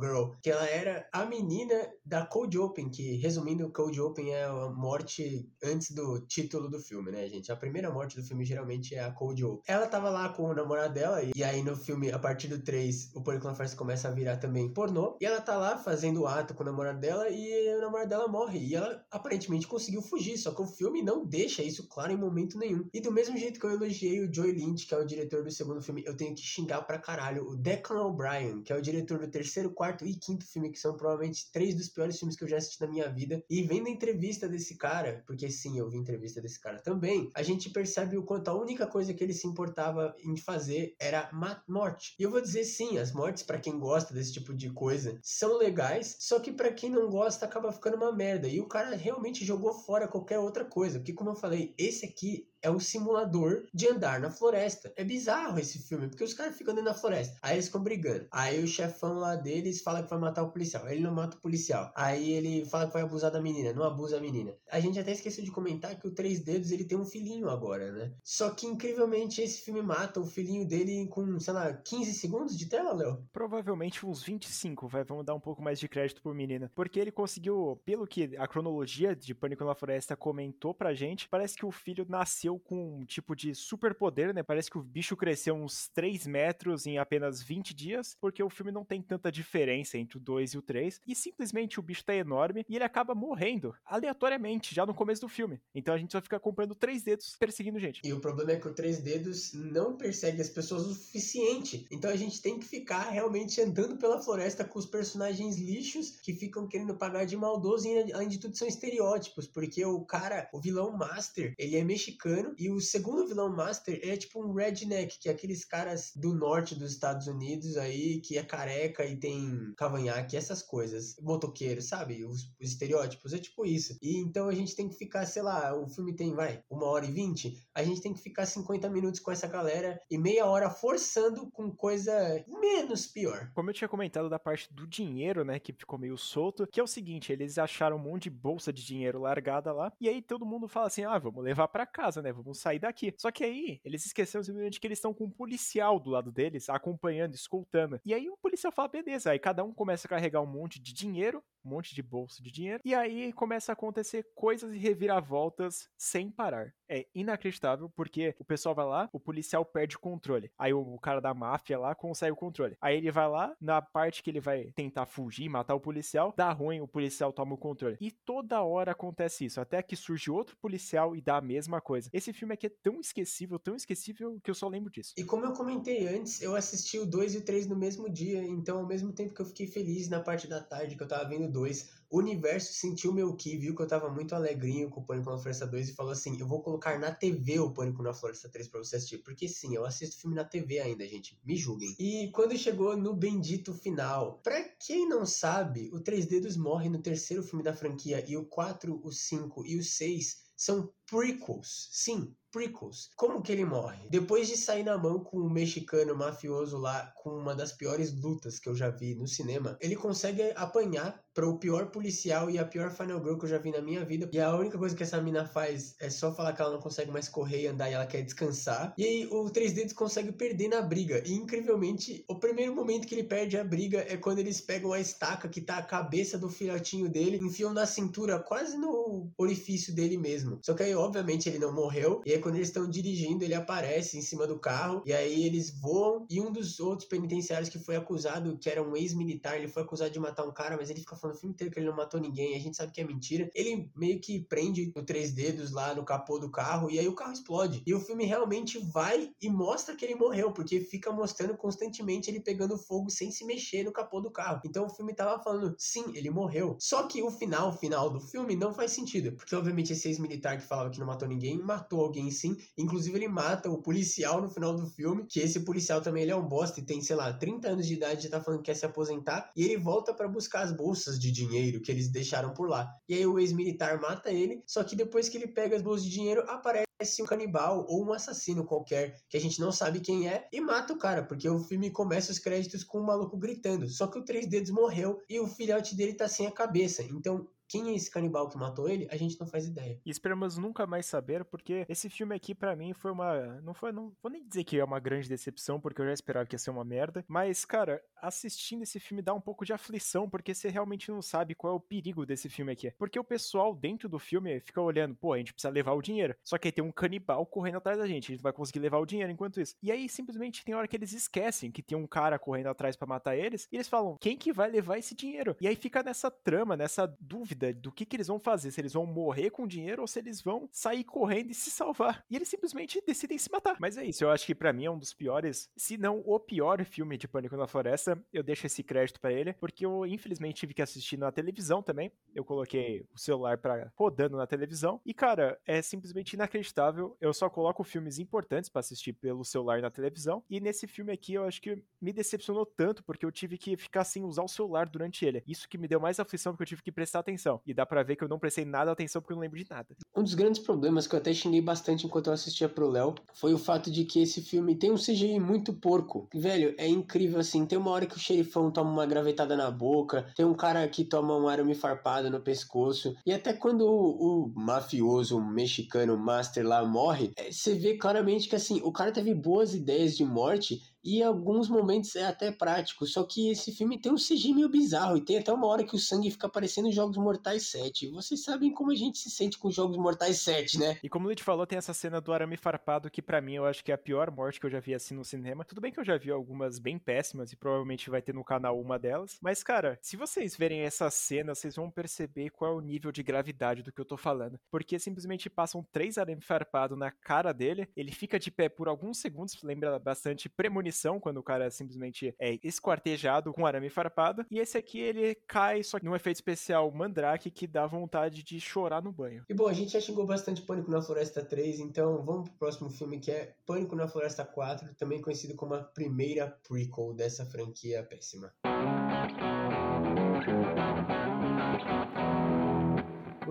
Girl, que ela era a menina da Cold Open, que resumindo, Cold Open é a morte antes do título do filme, né, gente? A primeira morte do filme geralmente é a Cold Open. Ela tava lá com o namorado dela, e aí no filme, a partir do 3, o Pânico na Farsa começa a virar também pornô, e ela tá lá fazendo o ato com o namorado dela, e o namorado dela morre, e ela aparentemente conseguiu fugir, só que o filme não deixa isso claro em momento nenhum. E do mesmo jeito que eu elogiei o Joy Lynch, que é o diretor do segundo filme, eu tenho que xingar pra caralho o Declan O'Brien, que é o diretor do terceiro quarto e quinto filme, que são provavelmente três dos piores filmes que eu já assisti na minha vida. E vendo a entrevista desse cara, porque sim, eu vi entrevista desse cara também, a gente percebe o quanto a única coisa que ele se importava em fazer era morte. E eu vou dizer sim, as mortes, para quem gosta desse tipo de coisa, são legais, só que para quem não gosta acaba ficando uma merda. E o cara realmente jogou fora qualquer outra coisa. Porque, como eu falei, esse aqui é um simulador de andar na floresta. É bizarro esse filme, porque os caras ficam andando na floresta. Aí eles ficam brigando. Aí o chefão lá deles fala que vai matar o policial. Ele não mata o policial. Aí ele fala que vai abusar da menina. Não abusa a menina. A gente até esqueceu de comentar que o Três Dedos ele tem um filhinho agora, né? Só que incrivelmente esse filme mata o filhinho dele com, sei lá, 15 segundos de tela, Léo? Provavelmente uns 25, vai. Vamos dar um pouco mais de crédito pro menina. Porque ele conseguiu, pelo que a cronologia de Pânico na Floresta comentou pra gente, parece que o filho nasceu com um tipo de superpoder, né? Parece que o bicho cresceu uns 3 metros em apenas 20 dias, porque o filme não tem tanta diferença entre o 2 e o 3, e simplesmente o bicho tá enorme e ele acaba morrendo aleatoriamente já no começo do filme. Então a gente só fica comprando três dedos perseguindo gente. E o problema é que o três dedos não persegue as pessoas o suficiente. Então a gente tem que ficar realmente andando pela floresta com os personagens lixos que ficam querendo pagar de maldoso e além de tudo são estereótipos, porque o cara, o vilão master, ele é mexicano mexicano. E o segundo vilão master é tipo um redneck, que é aqueles caras do norte dos Estados Unidos aí, que é careca e tem cavanhaque, essas coisas. Motoqueiro, sabe? Os, os estereótipos, é tipo isso. E então a gente tem que ficar, sei lá, o filme tem, vai, uma hora e vinte, a gente tem que ficar 50 minutos com essa galera e meia hora forçando com coisa menos pior. Como eu tinha comentado da parte do dinheiro, né, que ficou meio solto, que é o seguinte, eles acharam um monte de bolsa de dinheiro largada lá, e aí todo mundo fala assim, ah, vamos levar para casa, né, vamos sair daqui. Só que aí, eles esqueceram simplesmente que eles estão com um policial do lado deles, acompanhando, escoltando. E aí o policial fala, beleza, aí cada um começa a carregar um monte de dinheiro, um monte de bolsa de dinheiro, e aí começa a acontecer coisas e reviravoltas sem parar. É inacreditável, porque o pessoal vai lá, o policial perde o controle. Aí o cara da máfia lá consegue o controle. Aí ele vai lá, na parte que ele vai tentar fugir, matar o policial, dá ruim, o policial toma o controle. E toda hora acontece isso, até que surge outro policial e dá a mesma coisa. Esse filme aqui é tão esquecível, tão esquecível, que eu só lembro disso. E como eu comentei antes, eu assisti o 2 e o 3 no mesmo dia, então ao mesmo tempo que eu fiquei feliz na parte da tarde que eu tava vendo 2, o universo sentiu meu ki, viu que eu tava muito alegrinho com o Pânico na Floresta 2 e falou assim: eu vou colocar na TV o Pânico na Floresta 3 pra você assistir. Porque sim, eu assisto filme na TV ainda, gente. Me julguem. E quando chegou no bendito final, pra quem não sabe, o Três Dedos morre no terceiro filme da franquia e o 4, o 5 e o 6 são prequels. Sim, prequels. Como que ele morre? Depois de sair na mão com um mexicano mafioso lá, com uma das piores lutas que eu já vi no cinema, ele consegue apanhar para o pior policial e a pior Final Girl que eu já vi na minha vida. E a única coisa que essa mina faz é só falar que ela não consegue mais correr e andar e ela quer descansar. E aí o Três Dedos consegue perder na briga. E incrivelmente, o primeiro momento que ele perde a briga é quando eles pegam a estaca que tá a cabeça do filhotinho dele, enfiam na cintura, quase no orifício dele mesmo. Só que aí, obviamente, ele não morreu. E aí, quando eles estão dirigindo, ele aparece em cima do carro. E aí eles voam. E um dos outros penitenciários que foi acusado, que era um ex-militar, ele foi acusado de matar um cara, mas ele fica falando o filme inteiro que ele não matou ninguém. a gente sabe que é mentira. Ele meio que prende o três dedos lá no capô do carro. E aí o carro explode. E o filme realmente vai e mostra que ele morreu, porque fica mostrando constantemente ele pegando fogo sem se mexer no capô do carro. Então o filme tava falando, sim, ele morreu. Só que o final, final do filme não faz sentido, porque obviamente esse ex-militar que falava que não matou ninguém, matou alguém sim. Inclusive ele mata o policial no final do filme, que esse policial também ele é um bosta e tem, sei lá, 30 anos de idade, já tá falando que quer se aposentar, e ele volta para buscar as bolsas de dinheiro que eles deixaram por lá. E aí o ex-militar mata ele, só que depois que ele pega as bolsas de dinheiro, aparece um canibal ou um assassino qualquer, que a gente não sabe quem é, e mata o cara, porque o filme começa os créditos com o maluco gritando. Só que o Três Dedos morreu e o filhote dele tá sem a cabeça. Então quem é esse canibal que matou ele, a gente não faz ideia. E esperamos nunca mais saber, porque esse filme aqui para mim foi uma, não foi, não vou nem dizer que é uma grande decepção, porque eu já esperava que ia ser uma merda, mas cara, assistindo esse filme dá um pouco de aflição, porque você realmente não sabe qual é o perigo desse filme aqui. Porque o pessoal dentro do filme fica olhando, pô, a gente precisa levar o dinheiro. Só que aí tem um canibal correndo atrás da gente, a gente vai conseguir levar o dinheiro enquanto isso. E aí simplesmente tem hora que eles esquecem que tem um cara correndo atrás para matar eles, e eles falam, quem que vai levar esse dinheiro? E aí fica nessa trama, nessa dúvida dúvida do que, que eles vão fazer, se eles vão morrer com dinheiro ou se eles vão sair correndo e se salvar. E eles simplesmente decidem se matar. Mas é isso, eu acho que para mim é um dos piores, se não o pior filme de Pânico na Floresta. Eu deixo esse crédito para ele, porque eu infelizmente tive que assistir na televisão também. Eu coloquei o celular para rodando na televisão e cara, é simplesmente inacreditável. Eu só coloco filmes importantes para assistir pelo celular na televisão e nesse filme aqui eu acho que me decepcionou tanto porque eu tive que ficar sem usar o celular durante ele. Isso que me deu mais aflição porque eu tive que prestar atenção atenção. E dá para ver que eu não prestei nada atenção porque eu não lembro de nada. Um dos grandes problemas que eu até xinguei bastante enquanto eu assistia pro Léo foi o fato de que esse filme tem um CGI muito porco. Velho, é incrível assim. Tem uma hora que o xerifão toma uma gravetada na boca, tem um cara que toma um arame farpado no pescoço. E até quando o, o mafioso mexicano Master lá morre, é, você vê claramente que assim, o cara teve boas ideias de morte e alguns momentos é até prático. Só que esse filme tem um CG meio bizarro e tem até uma hora que o sangue fica aparecendo em Jogos Mortais 7. Vocês sabem como a gente se sente com Jogos Mortais 7, né? E como a gente falou, tem essa cena do arame farpado que para mim eu acho que é a pior morte que eu já vi assim no cinema. Tudo bem que eu já vi algumas bem péssimas e provavelmente vai ter no canal uma delas, mas cara, se vocês verem essa cena, vocês vão perceber qual é o nível de gravidade do que eu tô falando. Porque simplesmente passam três arame farpado na cara dele, ele fica de pé por alguns segundos, lembra bastante premonição quando o cara simplesmente é esquartejado com arame farpado. E esse aqui ele cai só num efeito especial Mandrake que dá vontade de chorar no banho. E bom, a gente já xingou bastante Pânico na Floresta 3, então vamos pro próximo filme que é Pânico na Floresta 4, também conhecido como a primeira prequel dessa franquia péssima.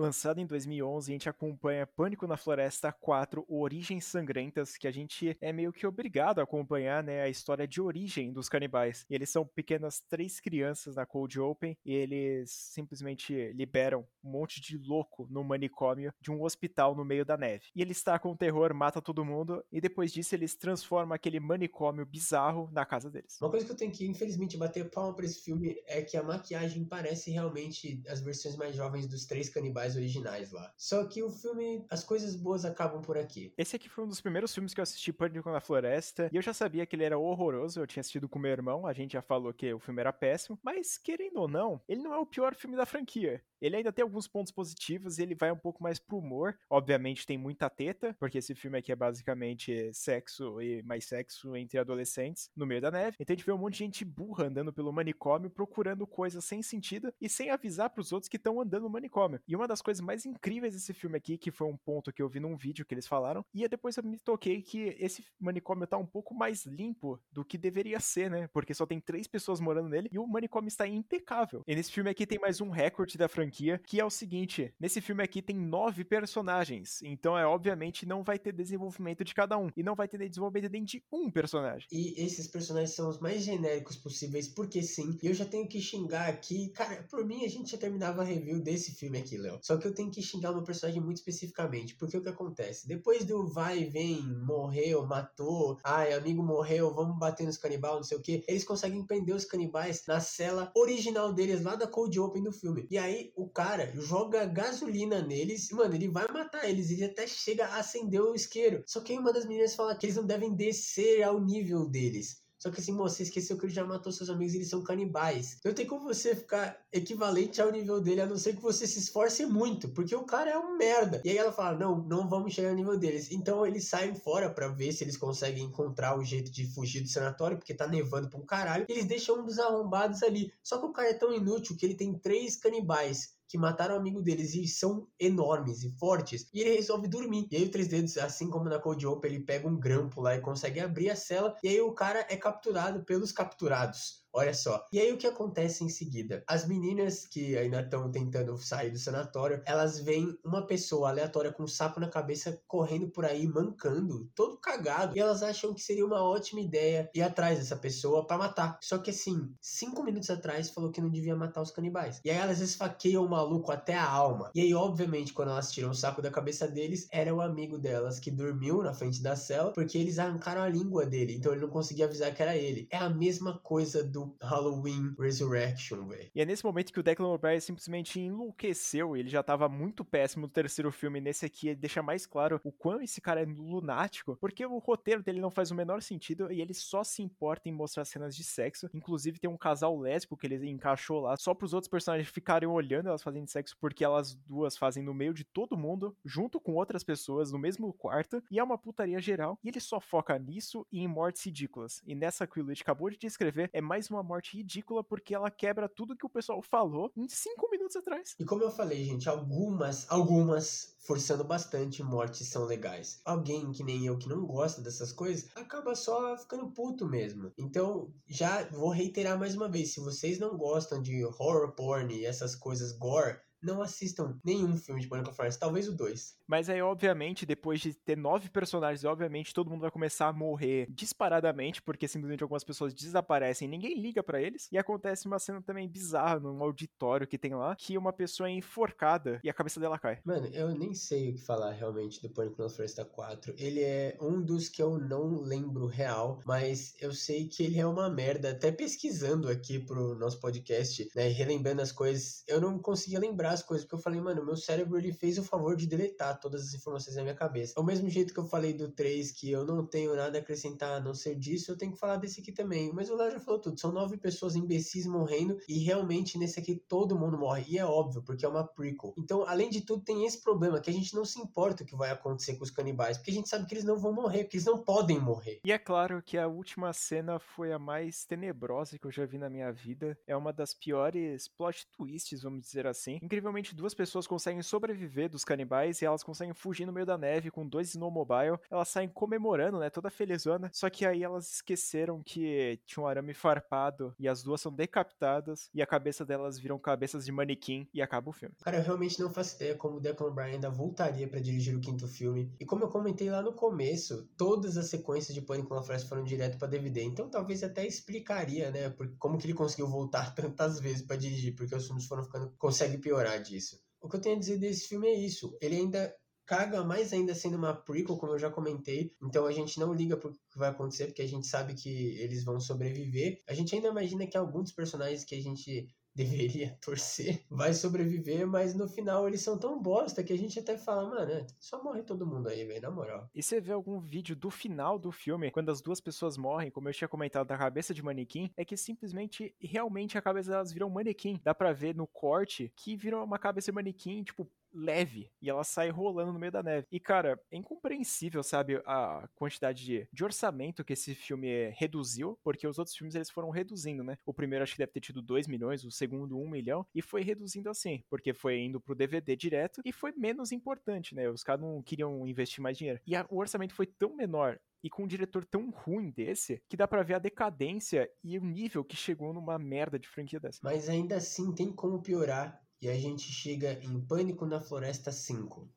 Lançado em 2011, a gente acompanha Pânico na Floresta 4, Origens Sangrentas, que a gente é meio que obrigado a acompanhar, né, a história de origem dos canibais. E eles são pequenas três crianças na Cold Open e eles simplesmente liberam um monte de louco no manicômio de um hospital no meio da neve. E eles tacam o terror, mata todo mundo e depois disso eles transformam aquele manicômio bizarro na casa deles. Uma coisa que eu tenho que infelizmente bater palma para esse filme é que a maquiagem parece realmente as versões mais jovens dos três canibais originais lá. Só que o filme, as coisas boas acabam por aqui. Esse aqui foi um dos primeiros filmes que eu assisti Pânico na Floresta, e eu já sabia que ele era horroroso, eu tinha assistido com meu irmão, a gente já falou que o filme era péssimo, mas querendo ou não, ele não é o pior filme da franquia. Ele ainda tem alguns pontos positivos, ele vai um pouco mais pro humor. Obviamente tem muita teta, porque esse filme aqui é basicamente sexo e mais sexo entre adolescentes no meio da neve. Então a gente vê um monte de gente burra andando pelo manicômio procurando coisas sem sentido e sem avisar para os outros que estão andando no manicômio. E uma das coisas mais incríveis desse filme aqui, que foi um ponto que eu vi num vídeo que eles falaram, e depois eu me toquei que esse manicômio tá um pouco mais limpo do que deveria ser, né? Porque só tem três pessoas morando nele e o manicômio está impecável. E nesse filme aqui tem mais um recorde da franquia franquia, que é o seguinte: nesse filme aqui tem nove personagens, então é obviamente não vai ter desenvolvimento de cada um e não vai ter desenvolvimento nem de um personagem. E esses personagens são os mais genéricos possíveis, porque sim. Eu já tenho que xingar aqui, cara, por mim a gente já terminava a review desse filme aqui, Léo. Só que eu tenho que xingar uma personagem muito especificamente, porque o que acontece? Depois do vai e vem, morreu, matou, ai, amigo morreu, vamos bater nos canibais, não sei o que, eles conseguem prender os canibais na cela original deles lá da Cold Open do filme. E aí o cara joga gasolina neles, mano, ele vai matar eles, ele até chega a acender o isqueiro. Só que aí uma das meninas fala que eles não devem descer ao nível deles. Só que assim, você esqueceu que ele já matou seus amigos e eles são canibais. Não tem como você ficar equivalente ao nível dele, a não ser que você se esforce muito, porque o cara é um merda. E aí ela fala: não, não vamos chegar ao nível deles. Então eles saem fora para ver se eles conseguem encontrar o jeito de fugir do sanatório, porque tá nevando pra um caralho. E eles deixam um dos arrombados ali. Só que o cara é tão inútil que ele tem três canibais que mataram um amigo deles e são enormes e fortes. E ele resolve dormir. E aí o Três Dedos, assim como na Cold Open, ele pega um grampo lá e consegue abrir a cela. E aí o cara é capturado pelos capturados. Olha só. E aí o que acontece em seguida? As meninas que ainda estão tentando sair do sanatório, elas veem uma pessoa aleatória com um sapo na cabeça correndo por aí, mancando, todo cagado. E elas acham que seria uma ótima ideia ir atrás dessa pessoa para matar. Só que assim, cinco minutos atrás falou que não devia matar os canibais. E aí elas esfaqueiam o maluco até a alma. E aí, obviamente, quando elas tiram o saco da cabeça deles, era o amigo delas que dormiu na frente da cela, porque eles arrancaram a língua dele. Então ele não conseguia avisar que era ele. É a mesma coisa do Halloween Resurrection, velho. E é nesse momento que o Declan O'Brien simplesmente enlouqueceu. Ele já tava muito péssimo no terceiro filme. Nesse aqui, ele deixa mais claro o quão esse cara é lunático, porque o roteiro dele não faz o menor sentido e ele só se importa em mostrar cenas de sexo. Inclusive, tem um casal lésbico que ele encaixou lá só pros outros personagens ficarem olhando elas fazendo sexo, porque elas duas fazem no meio de todo mundo, junto com outras pessoas, no mesmo quarto, e é uma putaria geral. E ele só foca nisso e em mortes ridículas. E nessa que o Luiz acabou de descrever, é mais uma morte ridícula porque ela quebra tudo que o pessoal falou em cinco minutos atrás. E como eu falei, gente, algumas, algumas, forçando bastante, mortes são legais. Alguém que nem eu que não gosta dessas coisas, acaba só ficando puto mesmo. Então, já vou reiterar mais uma vez, se vocês não gostam de horror porn e essas coisas gore, não assistam nenhum filme de Pânico Floresta, talvez o 2. Mas aí, obviamente, depois de ter nove personagens, obviamente todo mundo vai começar a morrer disparadamente, porque simplesmente algumas pessoas desaparecem, ninguém liga para eles, e acontece uma cena também bizarra num auditório que tem lá, que uma pessoa é enforcada e a cabeça dela cai. Mano, eu nem sei o que falar realmente do Pânico na Floresta 4. Ele é um dos que eu não lembro real, mas eu sei que ele é uma merda. Até pesquisando aqui pro nosso podcast, né, relembrando as coisas, eu não conseguia lembrar piorar as coisas, porque eu falei, mano, meu cérebro ele fez o favor de deletar todas as informações na minha cabeça. Ao mesmo jeito que eu falei do 3, que eu não tenho nada a acrescentar a não ser disso, eu tenho que falar desse aqui também. Mas o Léo já falou tudo. São nove pessoas imbecis morrendo e realmente nesse aqui todo mundo morre. E é óbvio, porque é uma prequel. Então, além de tudo, tem esse problema que a gente não se importa o que vai acontecer com os canibais, porque a gente sabe que eles não vão morrer, porque eles não podem morrer. E é claro que a última cena foi a mais tenebrosa que eu já vi na minha vida. É uma das piores plot twists, vamos dizer assim. Incrivelmente, duas pessoas conseguem sobreviver dos canibais e elas conseguem fugir no meio da neve com dois snowmobile. Elas saem comemorando, né? Toda felizona. Só que aí elas esqueceram que tinha um arame farpado e as duas são decapitadas e a cabeça delas viram cabeças de manequim e acaba o filme. Cara, eu realmente não faço ideia como o Declan Bryan ainda voltaria para dirigir o quinto filme. E como eu comentei lá no começo, todas as sequências de Pânico na Floresta foram direto para DVD. Então talvez até explicaria, né, como que ele conseguiu voltar tantas vezes para dirigir, porque os filmes foram ficando consegue piorar disso. O que eu tenho a dizer desse filme é isso. Ele ainda caga mais ainda sendo uma prequel, como eu já comentei. Então a gente não liga pro que vai acontecer, porque a gente sabe que eles vão sobreviver. A gente ainda imagina que alguns personagens que a gente deveria torcer vai sobreviver, mas no final eles são tão bosta que a gente até fala, mano, só morre todo mundo aí, velho, na moral. E você vê algum vídeo do final do filme, quando as duas pessoas morrem, como eu tinha comentado da cabeça de manequim, é que simplesmente, realmente a cabeça delas viram manequim. Dá pra ver no corte que virou uma cabeça de manequim, tipo, leve e ela sai rolando no meio da neve. E, cara, é incompreensível, sabe, a quantidade de, de orçamento que esse filme reduziu, porque os outros filmes eles foram reduzindo, né? O primeiro acho que deve ter tido 2 milhões, o segundo 1 um milhão, e foi reduzindo assim, porque foi indo pro DVD direto e foi menos importante, né? Os caras não queriam investir mais dinheiro. E a, o orçamento foi tão menor e com um diretor tão ruim desse, que dá para ver a decadência e o nível que chegou numa merda de franquia dessa. Mas ainda assim tem como piorar e a gente chega em Pânico na Floresta 5.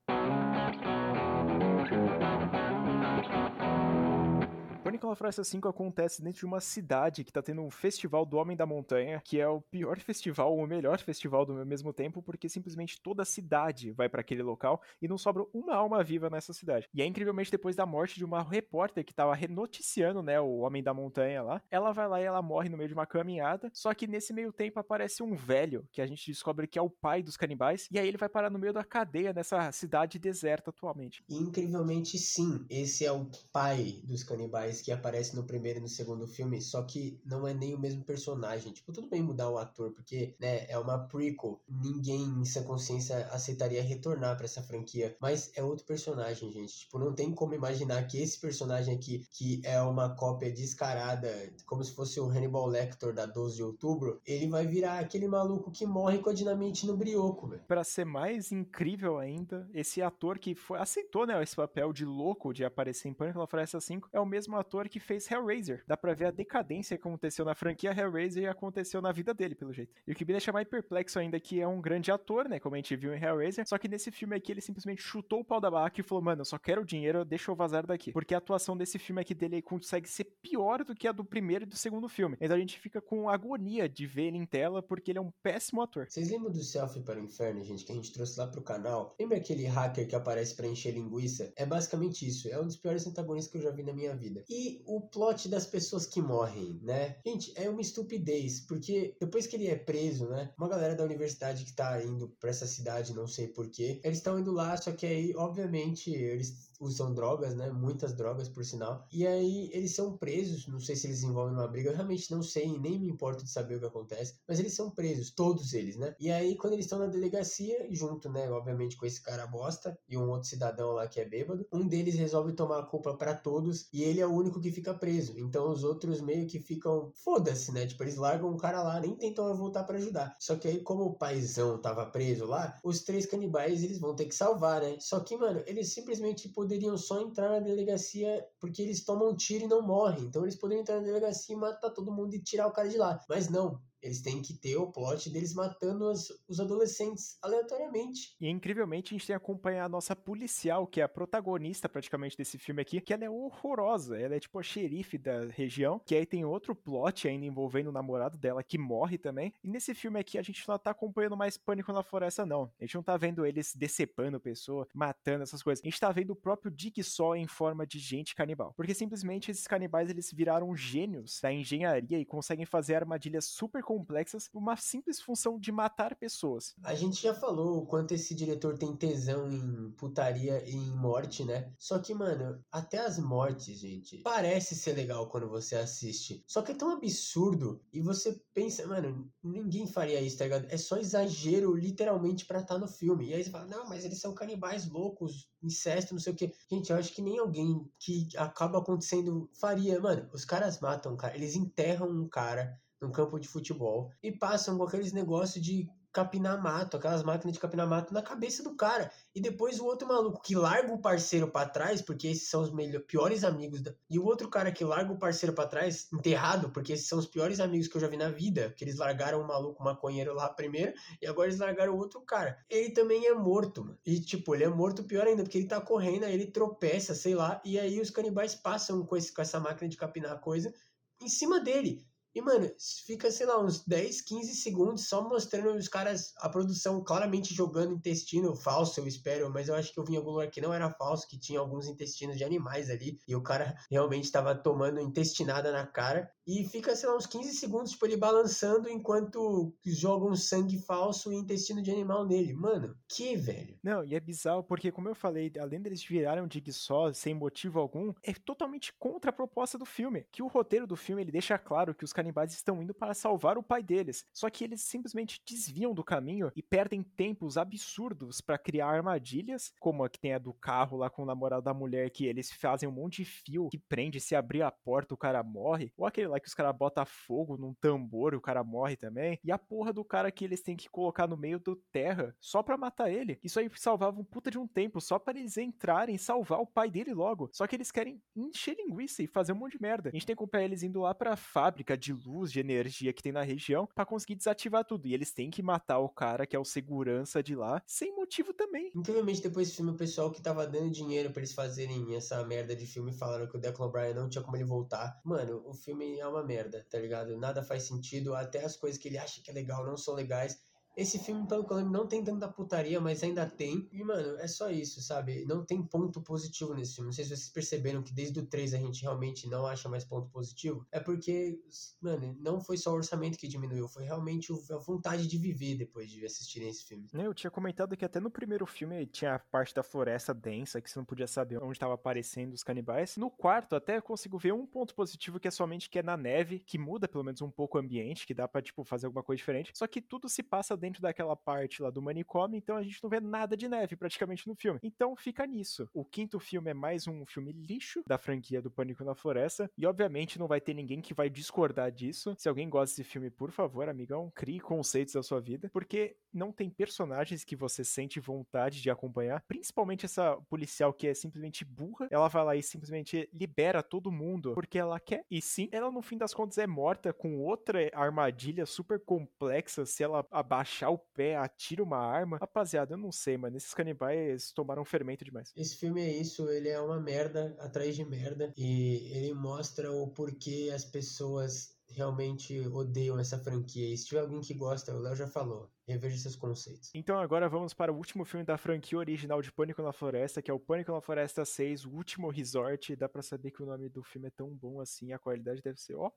Pânico na Floresta 5 acontece dentro de uma cidade que tá tendo um festival do Homem da Montanha, que é o pior festival, ou o melhor festival do mesmo tempo, porque simplesmente toda a cidade vai para aquele local e não sobra uma alma viva nessa cidade. E é incrivelmente depois da morte de uma repórter que tava renoticiando, né, o Homem da Montanha lá, ela vai lá e ela morre no meio de uma caminhada, só que nesse meio tempo aparece um velho, que a gente descobre que é o pai dos canibais, e aí ele vai parar no meio da cadeia nessa cidade deserta atualmente. Incrivelmente sim, esse é o pai dos canibais que aparece no primeiro e no segundo filme, só que não é nem o mesmo personagem. Tipo, tudo bem mudar o ator, porque, né, é uma prequel. Ninguém em sua consciência aceitaria retornar para essa franquia, mas é outro personagem, gente. Tipo, não tem como imaginar que esse personagem aqui, que é uma cópia descarada, como se fosse o Hannibal Lecter da 12 de outubro, ele vai virar aquele maluco que morre com a dinamite no brioco, velho. Pra ser mais incrível ainda, esse ator que foi, aceitou, né, esse papel de louco de aparecer em Pânico na Floresta 5 é o mesmo ator ator que fez Hellraiser. Dá pra ver a decadência que aconteceu na franquia Hellraiser e aconteceu na vida dele, pelo jeito. E o que me deixa mais perplexo ainda é que é um grande ator, né? Como a gente viu em Hellraiser. Só que nesse filme aqui ele simplesmente chutou o pau da barraca e falou: Mano, eu só quero dinheiro, deixa eu vazar daqui. Porque a atuação desse filme aqui dele consegue ser pior do que a do primeiro e do segundo filme. Então a gente fica com agonia de ver ele em tela porque ele é um péssimo ator. Vocês lembram do Selfie para o Inferno, gente, que a gente trouxe lá pro canal? Lembra aquele hacker que aparece para encher linguiça? É basicamente isso. É um dos piores antagonistas que eu já vi na minha vida. E o plot das pessoas que morrem, né? Gente, é uma estupidez, porque depois que ele é preso, né? Uma galera da universidade que tá indo pra essa cidade, não sei porquê, eles estão indo lá, só que aí, obviamente, eles usam drogas, né? Muitas drogas, por sinal. E aí eles são presos. Não sei se eles envolvem uma briga. Eu realmente não sei, nem me importo de saber o que acontece. Mas eles são presos, todos eles, né? E aí, quando eles estão na delegacia, junto, né? Obviamente, com esse cara bosta e um outro cidadão lá que é bêbado, um deles resolve tomar a culpa para todos e ele é o único que fica preso. Então os outros meio que ficam. Foda-se, né? Tipo, eles largam o cara lá, nem tentam voltar para ajudar. Só que aí, como o paizão tava preso lá, os três canibais eles vão ter que salvar, né? Só que, mano, eles simplesmente poderiam só entrar na delegacia porque eles tomam tiro e não morrem. Então eles poderiam entrar na delegacia e matar todo mundo e tirar o cara de lá. Mas não, eles têm que ter o plot deles matando os adolescentes aleatoriamente. E incrivelmente a gente tem acompanhado a nossa policial, que é a protagonista praticamente desse filme aqui, que ela é horrorosa. Ela é tipo a xerife da região, que aí tem outro plot ainda envolvendo o namorado dela que morre também. E nesse filme aqui a gente não tá acompanhando mais Pânico na Floresta, não. A gente não tá vendo eles decepando pessoa, matando essas coisas. A gente tá vendo o próprio Dick só em forma de gente canibal. Porque simplesmente esses canibais eles viraram gênios da engenharia e conseguem fazer armadilhas super complexas por uma simples função de matar pessoas. A gente já falou o quanto esse diretor tem tesão em putaria e em morte, né? Só que, mano, até as mortes, gente, parece ser legal quando você assiste. Só que é tão absurdo e você pensa, mano, ninguém faria isso, tá ligado? É só exagero, literalmente, pra estar tá no filme. E aí você fala, não, mas eles são canibais loucos, incesto, não sei o que. Gente, eu acho que nem alguém que acaba acontecendo faria. Mano, os caras matam cara, eles enterram um cara num campo de futebol e passam com aqueles negócios de capinar mato, aquelas máquinas de capinar mato na cabeça do cara. E depois o outro maluco que larga o parceiro para trás, porque esses são os melhor, piores amigos. Da... E o outro cara que larga o parceiro para trás, enterrado, porque esses são os piores amigos que eu já vi na vida. Que eles largaram o maluco maconheiro lá primeiro, e agora eles largaram o outro cara. Ele também é morto, mano. E tipo, ele é morto pior ainda, porque ele tá correndo, aí ele tropeça, sei lá, e aí os canibais passam com, esse, com essa máquina de capinar coisa em cima dele. E, mano, fica, sei lá, uns 10, 15 segundos só mostrando os caras, a produção claramente jogando intestino falso, eu espero, mas eu acho que eu vi em algum lugar que não era falso, que tinha alguns intestinos de animais ali, e o cara realmente estava tomando intestinada na cara. E fica, sei lá, uns 15 segundos, tipo, ele balançando enquanto jogam sangue falso e intestino de animal nele. Mano, que velho? Não, e é bizarro porque, como eu falei, além deles virarem um dig só, sem motivo algum, é totalmente contra a proposta do filme. Que o roteiro do filme, ele deixa claro que os canibais estão indo para salvar o pai deles. Só que eles simplesmente desviam do caminho e perdem tempos absurdos para criar armadilhas, como a que tem a do carro lá com o namorado da mulher, que eles fazem um monte de fio que prende, se abrir a porta o cara morre, ou aquele lá que os caras botam fogo num tambor e o cara morre também. E a porra do cara que eles têm que colocar no meio do terra só pra matar ele. Isso aí salvava um puta de um tempo, só para eles entrarem e salvar o pai dele logo. Só que eles querem encher linguiça e fazer um monte de merda. A gente tem que acompanhar eles indo lá pra fábrica de luz, de energia que tem na região, para conseguir desativar tudo. E eles têm que matar o cara que é o segurança de lá, sem motivo também. Incrivelmente, depois desse filme, o pessoal que tava dando dinheiro para eles fazerem essa merda de filme falaram que o Declan Bryan não tinha como ele voltar. Mano, o filme é uma merda, tá ligado? Nada faz sentido, até as coisas que ele acha que é legal não são legais. Esse filme, pelo que eu lembro, não tem tanta putaria, mas ainda tem. E, mano, é só isso, sabe? Não tem ponto positivo nesse filme. Não sei se vocês perceberam que desde o 3 a gente realmente não acha mais ponto positivo. É porque, mano, não foi só o orçamento que diminuiu, foi realmente a vontade de viver depois de assistirem esse filme. Eu tinha comentado que até no primeiro filme tinha a parte da floresta densa, que você não podia saber onde estava aparecendo os canibais. No quarto, até eu consigo ver um ponto positivo que é somente que é na neve, que muda pelo menos um pouco o ambiente, que dá pra, tipo, fazer alguma coisa diferente. Só que tudo se passa dentro daquela parte lá do manicômio, então a gente não vê nada de neve praticamente no filme. Então fica nisso. O quinto filme é mais um filme lixo da franquia do Pânico na Floresta, e obviamente não vai ter ninguém que vai discordar disso. Se alguém gosta desse filme, por favor, amigão, crie conceitos da sua vida, porque não tem personagens que você sente vontade de acompanhar, principalmente essa policial que é simplesmente burra. Ela vai lá e simplesmente libera todo mundo porque ela quer. E sim, ela no fim das contas é morta com outra armadilha super complexa se ela abaixar o pé, atira uma arma. Rapaziada, eu não sei, mano. Esses canibais tomaram fermento demais. Esse filme é isso, ele é uma merda atrás de merda. E ele mostra o porquê as pessoas realmente odeiam essa franquia. E se tiver alguém que gosta, o Léo já falou, reveja seus conceitos. Então agora vamos para o último filme da franquia original de Pânico na Floresta, que é o Pânico na Floresta 6, o último resort. Dá para saber que o nome do filme é tão bom assim, a qualidade deve ser, ó.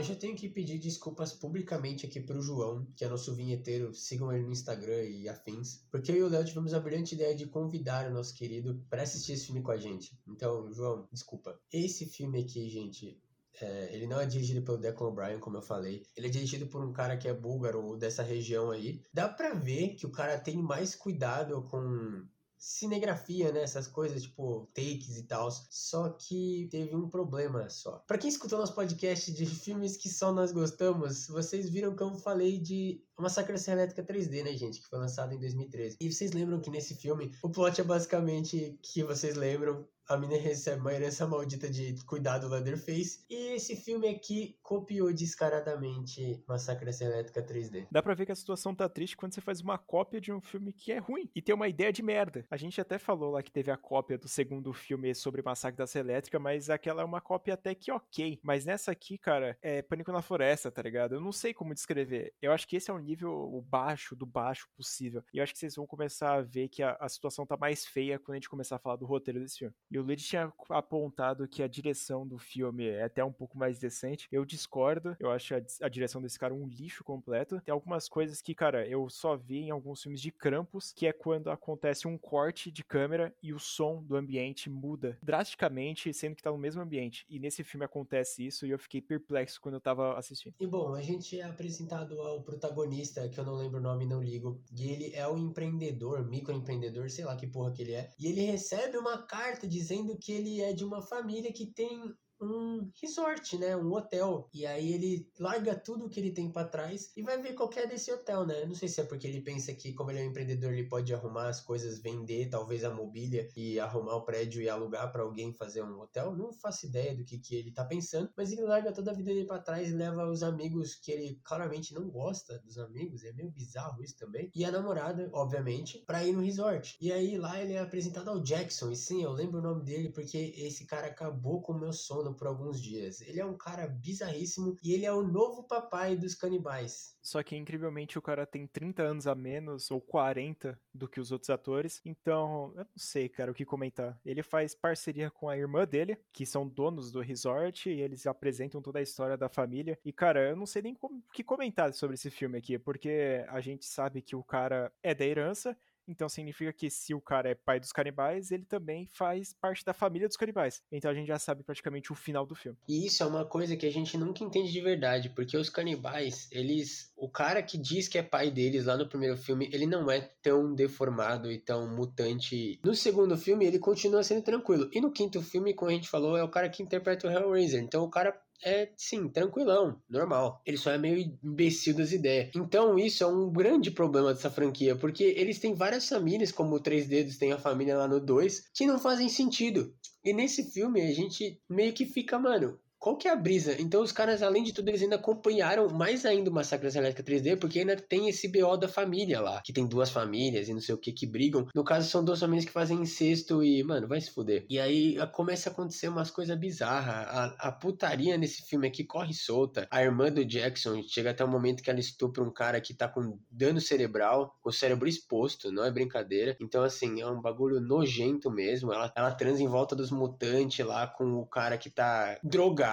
Eu já tenho que pedir desculpas publicamente aqui pro João, que é nosso vinheteiro. Sigam ele no Instagram e afins. Porque eu e o Léo tivemos a brilhante ideia de convidar o nosso querido para assistir esse filme com a gente. Então, João, desculpa. Esse filme aqui, gente, é, ele não é dirigido pelo Declan O'Brien, como eu falei. Ele é dirigido por um cara que é búlgaro dessa região aí. Dá pra ver que o cara tem mais cuidado com cinegrafia, né? Essas coisas, tipo, takes e tal. Só que teve um problema só. Para quem escutou nosso podcast de filmes que só nós gostamos, vocês viram que eu falei de Massacre da Serra Elétrica 3D, né, gente? Que foi lançado em 2013. E vocês lembram que nesse filme, o plot é basicamente que vocês lembram a mina recebe uma herança maldita de cuidar do Leatherface. E esse filme aqui copiou descaradamente Massacre Elétrica 3D. Dá pra ver que a situação tá triste quando você faz uma cópia de um filme que é ruim e tem uma ideia de merda. A gente até falou lá que teve a cópia do segundo filme sobre Massacre da Elétrica, mas aquela é uma cópia até que ok. Mas nessa aqui, cara, é Pânico na Floresta, tá ligado? Eu não sei como descrever. Eu acho que esse é o nível o baixo do baixo possível. E eu acho que vocês vão começar a ver que a, a situação tá mais feia quando a gente começar a falar do roteiro desse filme. E o Luigi tinha apontado que a direção do filme é até um pouco mais decente. Eu discordo. Eu acho a, a direção desse cara um lixo completo. Tem algumas coisas que, cara, eu só vi em alguns filmes de Krampus, que é quando acontece um corte de câmera e o som do ambiente muda drasticamente, sendo que tá no mesmo ambiente. E nesse filme acontece isso e eu fiquei perplexo quando eu tava assistindo. E bom, a gente é apresentado ao protagonista, que eu não lembro o nome, não ligo. E ele é um empreendedor, microempreendedor, sei lá que porra que ele é. E ele recebe uma carta dizendo que ele é de uma família que tem um resort, né? Um hotel. E aí ele larga tudo que ele tem para trás e vai ver qual é desse hotel, né? Não sei se é porque ele pensa que, como ele é um empreendedor, ele pode arrumar as coisas, vender talvez a mobília e arrumar o prédio e alugar para alguém fazer um hotel. Não faço ideia do que, que ele tá pensando, mas ele larga toda a vida dele para trás e leva os amigos que ele claramente não gosta dos amigos. É meio bizarro isso também. E a namorada, obviamente, para ir no resort. E aí lá ele é apresentado ao Jackson. E sim, eu lembro o nome dele porque esse cara acabou com o meu sono por alguns dias. Ele é um cara bizarríssimo e ele é o novo papai dos canibais. Só que incrivelmente o cara tem 30 anos a menos ou 40 do que os outros atores. Então, eu não sei, cara, o que comentar. Ele faz parceria com a irmã dele, que são donos do resort, e eles apresentam toda a história da família. E, cara, eu não sei nem o que comentar sobre esse filme aqui, porque a gente sabe que o cara é da herança então significa que se o cara é pai dos canibais, ele também faz parte da família dos canibais. Então a gente já sabe praticamente o final do filme. E isso é uma coisa que a gente nunca entende de verdade, porque os canibais, eles. O cara que diz que é pai deles lá no primeiro filme, ele não é tão deformado e tão mutante. No segundo filme, ele continua sendo tranquilo. E no quinto filme, como a gente falou, é o cara que interpreta o Hellraiser. Então o cara é, sim, tranquilão, normal. Ele só é meio imbecil das ideias. Então, isso é um grande problema dessa franquia, porque eles têm várias famílias, como o Três Dedos tem a família lá no 2, que não fazem sentido. E nesse filme a gente meio que fica, mano, qual que é a brisa? Então os caras, além de tudo, eles ainda acompanharam mais ainda o Massacre da Elétrica 3D, porque ainda tem esse BO da família lá, que tem duas famílias e não sei o que que brigam. No caso, são duas famílias que fazem incesto e, mano, vai se fuder. E aí começa a acontecer umas coisas bizarras. A, a putaria nesse filme aqui corre solta. A irmã do Jackson chega até o momento que ela estupra um cara que tá com dano cerebral, com o cérebro exposto, não é brincadeira. Então, assim, é um bagulho nojento mesmo. Ela, ela transa em volta dos mutantes lá com o cara que tá drogado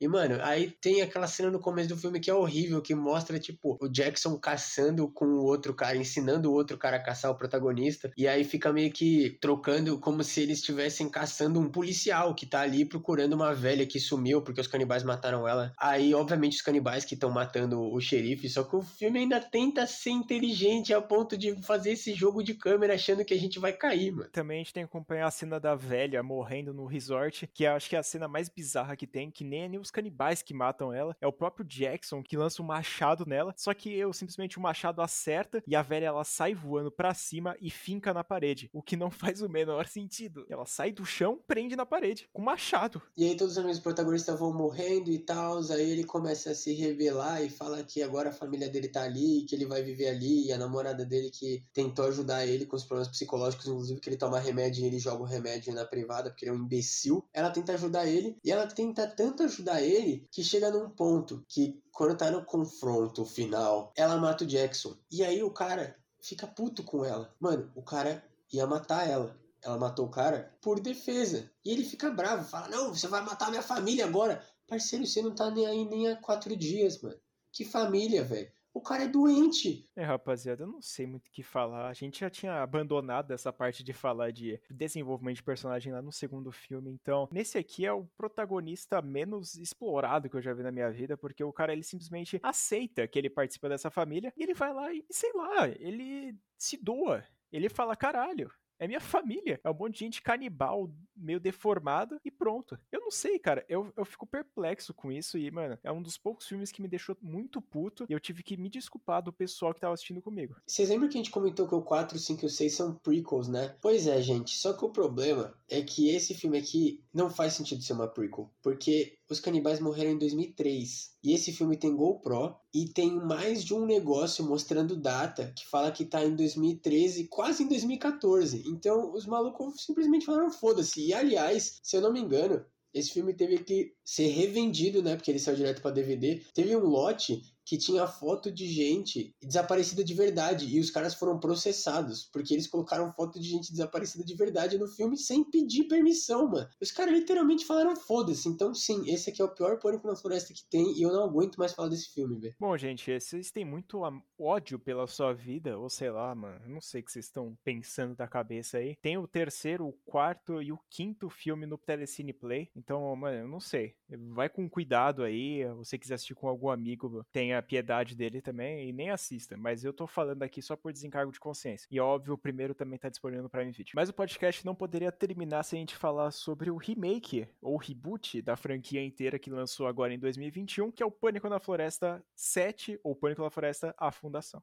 e, mano, aí tem aquela cena no começo do filme que é horrível, que mostra, tipo, o Jackson caçando com o outro cara, ensinando o outro cara a caçar o protagonista. E aí fica meio que trocando como se eles estivessem caçando um policial que tá ali procurando uma velha que sumiu porque os canibais mataram ela. Aí, obviamente, os canibais que estão matando o xerife, só que o filme ainda tenta ser inteligente a ponto de fazer esse jogo de câmera achando que a gente vai cair, mano. Também a gente tem que acompanhar a cena da velha morrendo no resort, que acho que é a cena mais bizarra que tem, que nem nem os canibais que matam ela, é o próprio Jackson que lança um machado nela, só que eu simplesmente o machado acerta e a velha ela sai voando para cima e finca na parede, o que não faz o menor sentido. Ela sai do chão, prende na parede com machado. E aí todos os amigos protagonistas vão morrendo e tal, aí ele começa a se revelar e fala que agora a família dele tá ali, que ele vai viver ali, e a namorada dele que tentou ajudar ele com os problemas psicológicos, inclusive que ele toma remédio e ele joga o remédio na privada porque ele é um imbecil. Ela tenta ajudar ele e ela tenta tanto ajudar ele que chega num ponto que, quando tá no confronto final, ela mata o Jackson. E aí o cara fica puto com ela. Mano, o cara ia matar ela. Ela matou o cara por defesa. E ele fica bravo, fala: Não, você vai matar minha família agora. Parceiro, você não tá nem aí nem há quatro dias, mano. Que família, velho. O cara é doente. É, rapaziada, eu não sei muito o que falar. A gente já tinha abandonado essa parte de falar de desenvolvimento de personagem lá no segundo filme. Então, nesse aqui é o protagonista menos explorado que eu já vi na minha vida, porque o cara ele simplesmente aceita que ele participa dessa família e ele vai lá e, sei lá, ele se doa. Ele fala, caralho, é minha família. É um monte de gente canibal, meio deformada e pronto. Eu não sei, cara. Eu, eu fico perplexo com isso e, mano, é um dos poucos filmes que me deixou muito puto e eu tive que me desculpar do pessoal que tava assistindo comigo. Vocês lembram que a gente comentou que o 4, 5 e o 6 são prequels, né? Pois é, gente. Só que o problema é que esse filme aqui não faz sentido ser uma prequel. Porque os canibais morreram em 2003. E esse filme tem GoPro e tem mais de um negócio mostrando data que fala que tá em 2013, quase em 2014. Então os malucos simplesmente falaram foda-se. E aliás, se eu não me engano, esse filme teve que ser revendido, né? Porque ele saiu direto para DVD. Teve um lote que tinha foto de gente desaparecida de verdade e os caras foram processados porque eles colocaram foto de gente desaparecida de verdade no filme sem pedir permissão, mano. Os caras literalmente falaram foda-se. Então, sim, esse aqui é o pior pânico na floresta que tem e eu não aguento mais falar desse filme, velho. Bom, gente, vocês têm muito ódio pela sua vida, ou sei lá, mano. Não sei o que vocês estão pensando da cabeça aí. Tem o terceiro, o quarto e o quinto filme no Telecine Play. Então, mano, eu não sei. Vai com cuidado aí. Se você quiser assistir com algum amigo, tenha piedade dele também e nem assista. Mas eu tô falando aqui só por desencargo de consciência. E óbvio, o primeiro também tá disponível no Prime Video. Mas o podcast não poderia terminar sem a gente falar sobre o remake ou reboot da franquia inteira que lançou agora em 2021, que é o Pânico na Floresta 7 ou Pânico na Floresta A Fundação.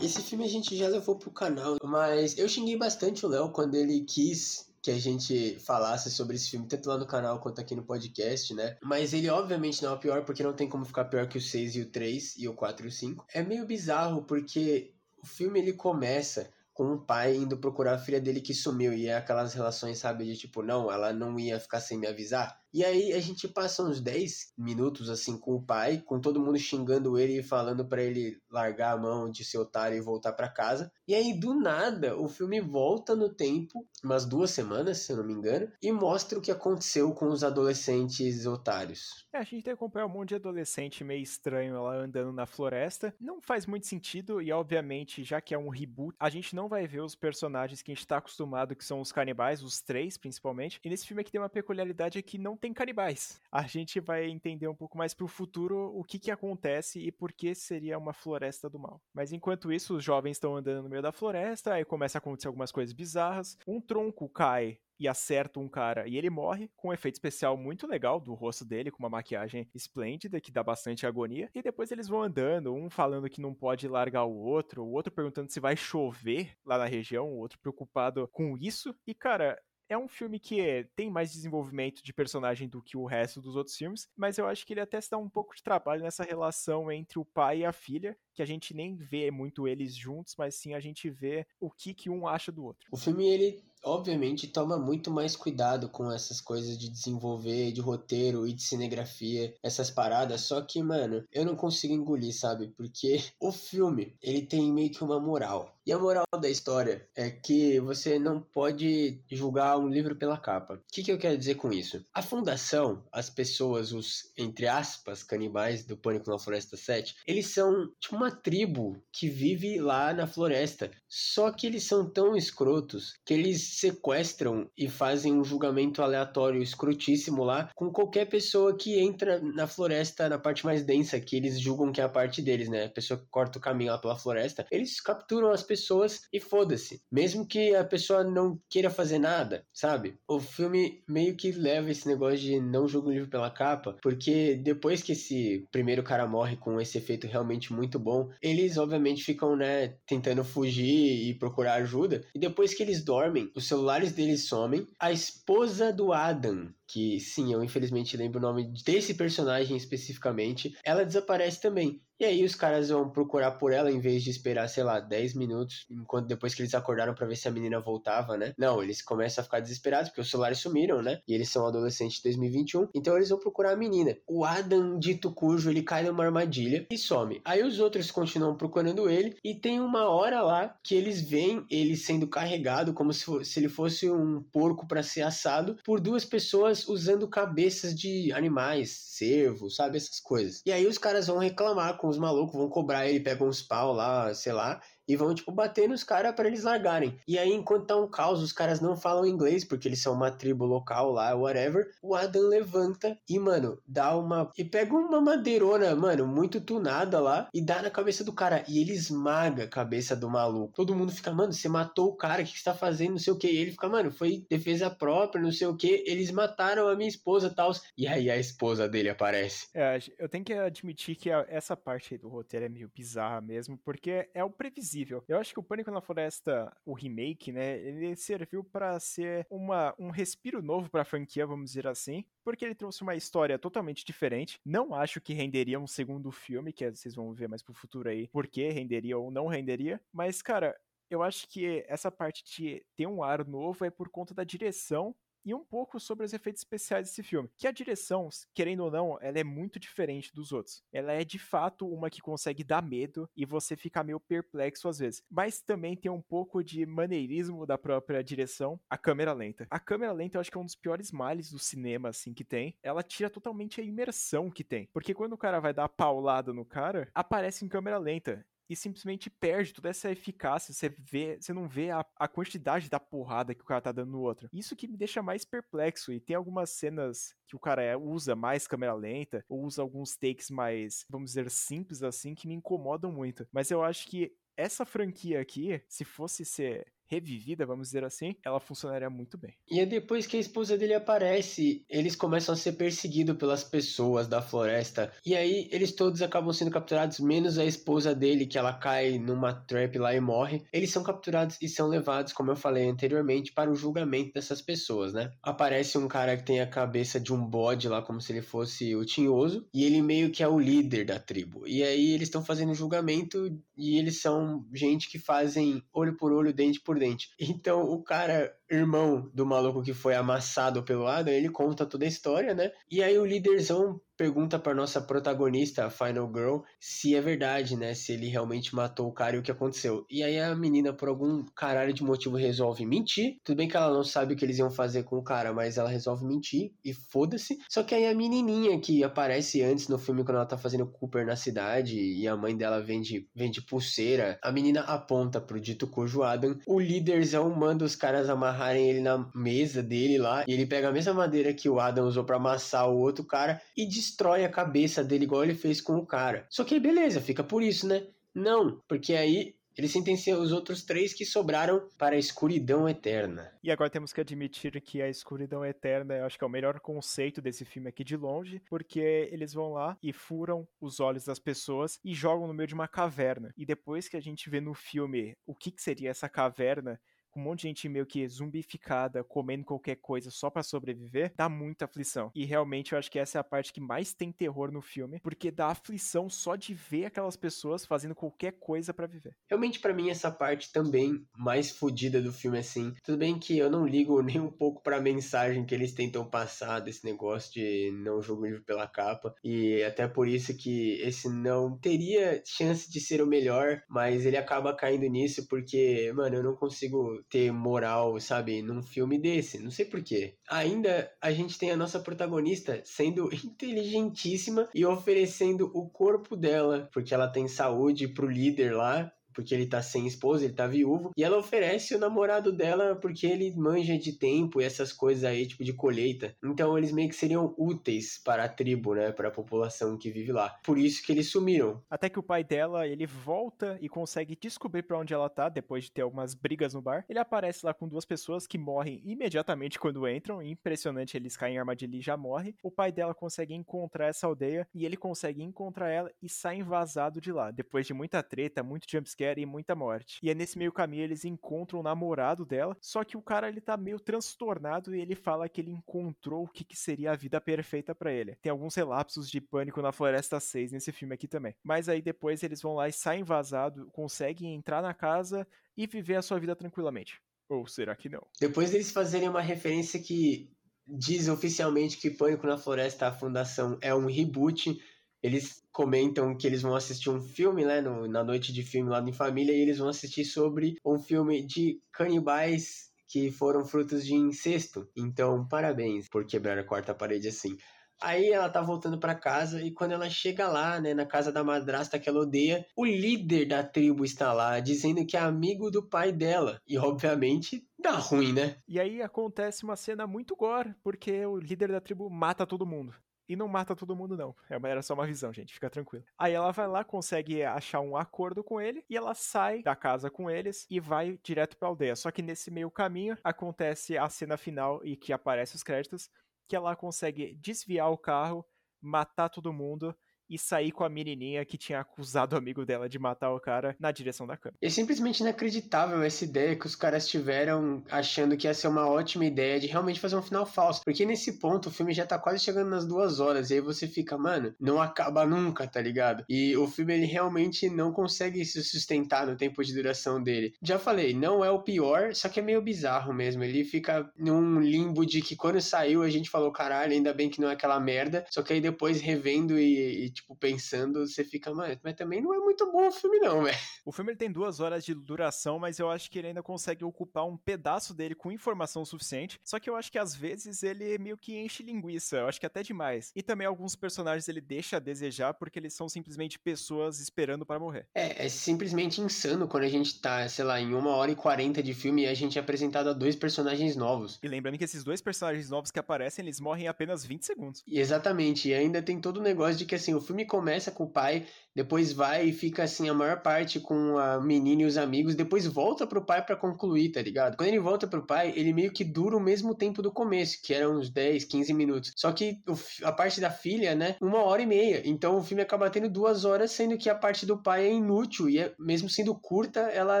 Esse filme a gente já levou pro canal, mas eu xinguei bastante o Léo quando ele quis que a gente falasse sobre esse filme, tanto lá no canal quanto aqui no podcast, né? Mas ele obviamente não é o pior, porque não tem como ficar pior que o 6 e o 3 e o 4 e o 5. É meio bizarro, porque o filme ele começa com o pai indo procurar a filha dele que sumiu, e é aquelas relações, sabe, de tipo, não, ela não ia ficar sem me avisar. E aí a gente passa uns 10 minutos assim com o pai, com todo mundo xingando ele e falando para ele largar a mão de ser otário e voltar para casa. E aí do nada o filme volta no tempo, umas duas semanas, se eu não me engano, e mostra o que aconteceu com os adolescentes otários. É, a gente tem que acompanhar um monte de adolescente meio estranho lá andando na floresta. Não faz muito sentido e obviamente, já que é um reboot, a gente não vai ver os personagens que a gente tá acostumado, que são os canibais, os três principalmente. E nesse filme aqui tem uma peculiaridade é que não tem canibais. A gente vai entender um pouco mais pro futuro o que que acontece e por que seria uma floresta do mal. Mas enquanto isso, os jovens estão andando no meio da floresta, aí começa a acontecer algumas coisas bizarras. Um tronco cai e acerta um cara e ele morre, com um efeito especial muito legal do rosto dele, com uma maquiagem esplêndida que dá bastante agonia. E depois eles vão andando, um falando que não pode largar o outro, o outro perguntando se vai chover lá na região, o outro preocupado com isso. E cara, é um filme que tem mais desenvolvimento de personagem do que o resto dos outros filmes, mas eu acho que ele até dá um pouco de trabalho nessa relação entre o pai e a filha, que a gente nem vê muito eles juntos, mas sim a gente vê o que, que um acha do outro. O filme, ele obviamente toma muito mais cuidado com essas coisas de desenvolver, de roteiro e de cinegrafia, essas paradas, só que, mano, eu não consigo engolir, sabe? Porque o filme, ele tem meio que uma moral. E a moral da história é que você não pode julgar um livro pela capa. O que, que eu quero dizer com isso? A fundação, as pessoas, os, entre aspas, canibais do Pânico na Floresta 7, eles são tipo uma tribo que vive lá na floresta. Só que eles são tão escrotos que eles sequestram e fazem um julgamento aleatório escrotíssimo lá com qualquer pessoa que entra na floresta, na parte mais densa, que eles julgam que é a parte deles, né? A pessoa que corta o caminho lá pela floresta. Eles capturam as pessoas e foda-se. Mesmo que a pessoa não queira fazer nada, sabe? O filme meio que leva esse negócio de não jogo o livro pela capa, porque depois que esse primeiro cara morre com esse efeito realmente muito bom, eles obviamente ficam, né, tentando fugir e procurar ajuda. E depois que eles dormem, os celulares deles somem. A esposa do Adam, que sim, eu infelizmente lembro o nome desse personagem especificamente, ela desaparece também. E aí os caras vão procurar por ela em vez de esperar, sei lá, 10 minutos, enquanto depois que eles acordaram para ver se a menina voltava, né? Não, eles começam a ficar desesperados porque os celulares sumiram, né? E eles são adolescentes de 2021, então eles vão procurar a menina. O Adam, dito cujo, ele cai numa armadilha e some. Aí os outros continuam procurando ele e tem uma hora lá que eles veem ele sendo carregado como se, se ele fosse um porco para ser assado por duas pessoas usando cabeças de animais, cervo, sabe? Essas coisas. E aí os caras vão reclamar com os malucos, vão cobrar ele, pegam uns pau lá, sei lá, e vão, tipo, bater nos caras para eles largarem. E aí, enquanto tá um caos, os caras não falam inglês, porque eles são uma tribo local lá, whatever. O Adam levanta e, mano, dá uma. E pega uma madeirona, mano, muito tunada lá, e dá na cabeça do cara. E ele esmaga a cabeça do maluco. Todo mundo fica, mano, você matou o cara, o que você tá fazendo? Não sei o que. E ele fica, mano, foi defesa própria, não sei o que. Eles mataram a minha esposa e tal. E aí a esposa dele aparece. É, eu tenho que admitir que essa parte aí do roteiro é meio bizarra mesmo, porque é o previsível eu acho que o Pânico na Floresta, o remake, né, ele serviu para ser uma, um respiro novo para a franquia, vamos dizer assim, porque ele trouxe uma história totalmente diferente. Não acho que renderia um segundo filme, que vocês vão ver mais pro futuro aí, por que renderia ou não renderia, mas cara, Eu acho que essa parte de ter um ar novo é por conta da direção e um pouco sobre os efeitos especiais desse filme. Que a direção, querendo ou não, ela é muito diferente dos outros. Ela é de fato uma que consegue dar medo e você fica meio perplexo às vezes. Mas também tem um pouco de maneirismo da própria direção, a câmera lenta. A câmera lenta eu acho que é um dos piores males do cinema assim que tem. Ela tira totalmente a imersão que tem. Porque quando o cara vai dar a paulada no cara, aparece em câmera lenta e simplesmente perde toda essa eficácia. Você vê, você não vê a, a, quantidade da porrada que o cara tá dando no outro. Isso que me deixa mais perplexo. E tem algumas cenas que o cara é, usa mais câmera lenta, ou usa alguns takes mais, vamos dizer, simples assim, que me incomodam muito. Mas eu acho que essa franquia aqui, se fosse ser revivida, vamos dizer assim, ela funcionaria muito bem. E é depois que a esposa dele aparece, eles começam a ser perseguidos pelas pessoas da floresta. E aí eles todos acabam sendo capturados, menos a esposa dele, que ela cai numa trap lá e morre. Eles são capturados e são levados, como eu falei anteriormente, para o julgamento dessas pessoas, né? Aparece um cara que tem a cabeça de um bode lá, como se ele fosse o Tinhoso, e ele meio que é o líder da tribo. E aí eles estão fazendo julgamento e eles são gente que fazem olho por olho, dente por dente. Então o cara irmão do maluco que foi amassado pelo Adam, ele conta toda a história, né? E aí o líderzão pergunta para nossa protagonista, a Final Girl, se é verdade, né? Se ele realmente matou o cara e o que aconteceu. E aí a menina, por algum caralho de motivo, resolve mentir. Tudo bem que ela não sabe o que eles iam fazer com o cara, mas ela resolve mentir e foda-se. Só que aí a menininha que aparece antes no filme quando ela tá fazendo Cooper na cidade e a mãe dela vende, vende pulseira, a menina aponta pro dito cujo Adam. O líderzão manda os caras amarrar amarrarem ele na mesa dele lá, e ele pega a mesma madeira que o Adam usou para amassar o outro cara e destrói a cabeça dele igual ele fez com o cara. Só que aí beleza, fica por isso, né? Não, porque aí ele sentencia os outros três que sobraram para a escuridão eterna. E agora temos que admitir que a escuridão eterna, eu acho que é o melhor conceito desse filme aqui de longe, porque eles vão lá e furam os olhos das pessoas e jogam no meio de uma caverna. E depois que a gente vê no filme o que, que seria essa caverna, com um monte de gente meio que zumbificada, comendo qualquer coisa só para sobreviver, dá muita aflição. E realmente eu acho que essa é a parte que mais tem terror no filme, porque dá aflição só de ver aquelas pessoas fazendo qualquer coisa para viver. Realmente para mim essa parte também mais fodida do filme assim. Tudo bem que eu não ligo nem um pouco para a mensagem que eles tentam passar desse negócio de não jogo livre pela capa e até por isso que esse não teria chance de ser o melhor, mas ele acaba caindo nisso porque, mano, eu não consigo ter moral, sabe, num filme desse. Não sei porquê. Ainda a gente tem a nossa protagonista sendo inteligentíssima e oferecendo o corpo dela, porque ela tem saúde pro líder lá porque ele tá sem esposa, ele tá viúvo, e ela oferece o namorado dela porque ele manja de tempo e essas coisas aí, tipo de colheita. Então eles meio que seriam úteis para a tribo, né, para a população que vive lá. Por isso que eles sumiram. Até que o pai dela, ele volta e consegue descobrir para onde ela tá depois de ter algumas brigas no bar. Ele aparece lá com duas pessoas que morrem imediatamente quando entram, impressionante, eles caem em armadilha e já morrem. O pai dela consegue encontrar essa aldeia e ele consegue encontrar ela e sai vazado de lá, depois de muita treta, muito jumpscare e muita morte. E é nesse meio caminho eles encontram o namorado dela, só que o cara ele tá meio transtornado e ele fala que ele encontrou o que, que seria a vida perfeita para ele. Tem alguns relapsos de pânico na Floresta 6 nesse filme aqui também. Mas aí depois eles vão lá e saem vazado, conseguem entrar na casa e viver a sua vida tranquilamente. Ou será que não? Depois deles fazerem uma referência que diz oficialmente que Pânico na Floresta, a fundação, é um reboot eles comentam que eles vão assistir um filme, né, no, na noite de filme lá em família, e eles vão assistir sobre um filme de canibais que foram frutos de incesto. Então, parabéns por quebrar a quarta parede assim. Aí ela tá voltando para casa e quando ela chega lá, né, na casa da madrasta que ela odeia, o líder da tribo está lá, dizendo que é amigo do pai dela. E obviamente dá ruim, né? E aí acontece uma cena muito gore, porque o líder da tribo mata todo mundo. E não mata todo mundo, não. É era só uma visão, gente. Fica tranquilo. Aí ela vai lá, consegue achar um acordo com ele. E ela sai da casa com eles e vai direto pra aldeia. Só que nesse meio caminho acontece a cena final e que aparece os créditos. Que ela consegue desviar o carro, matar todo mundo e sair com a menininha que tinha acusado o amigo dela de matar o cara na direção da câmera. É simplesmente inacreditável essa ideia que os caras tiveram achando que ia ser uma ótima ideia de realmente fazer um final falso. Porque nesse ponto o filme já tá quase chegando nas duas horas. E aí você fica, mano, não acaba nunca, tá ligado? E o filme ele realmente não consegue se sustentar no tempo de duração dele. Já falei, não é o pior, só que é meio bizarro mesmo. Ele fica num limbo de que quando saiu a gente falou, caralho, ainda bem que não é aquela merda. Só que aí depois revendo e, e tipo, pensando, você fica, mano, mas também não é muito bom o filme, não, velho. O filme ele tem duas horas de duração, mas eu acho que ele ainda consegue ocupar um pedaço dele com informação suficiente. Só que eu acho que às vezes ele meio que enche linguiça, eu acho que até demais. E também alguns personagens ele deixa a desejar porque eles são simplesmente pessoas esperando para morrer. É, é simplesmente insano quando a gente tá, sei lá, em uma hora e quarenta de filme e a gente é apresentado a dois personagens novos. E lembrando que esses dois personagens novos que aparecem, eles morrem em apenas 20 segundos. Exatamente, e ainda tem todo o negócio de que assim, o filme começa com o pai, depois vai e fica assim a maior parte com a menina e os amigos, depois volta pro pai para concluir, tá ligado? Quando ele volta pro pai, ele meio que dura o mesmo tempo do começo, que eram uns 10, 15 minutos. Só que a parte da filha, né, uma hora e meia. Então o filme acaba tendo duas horas, sendo que a parte do pai é inútil e é, mesmo sendo curta, ela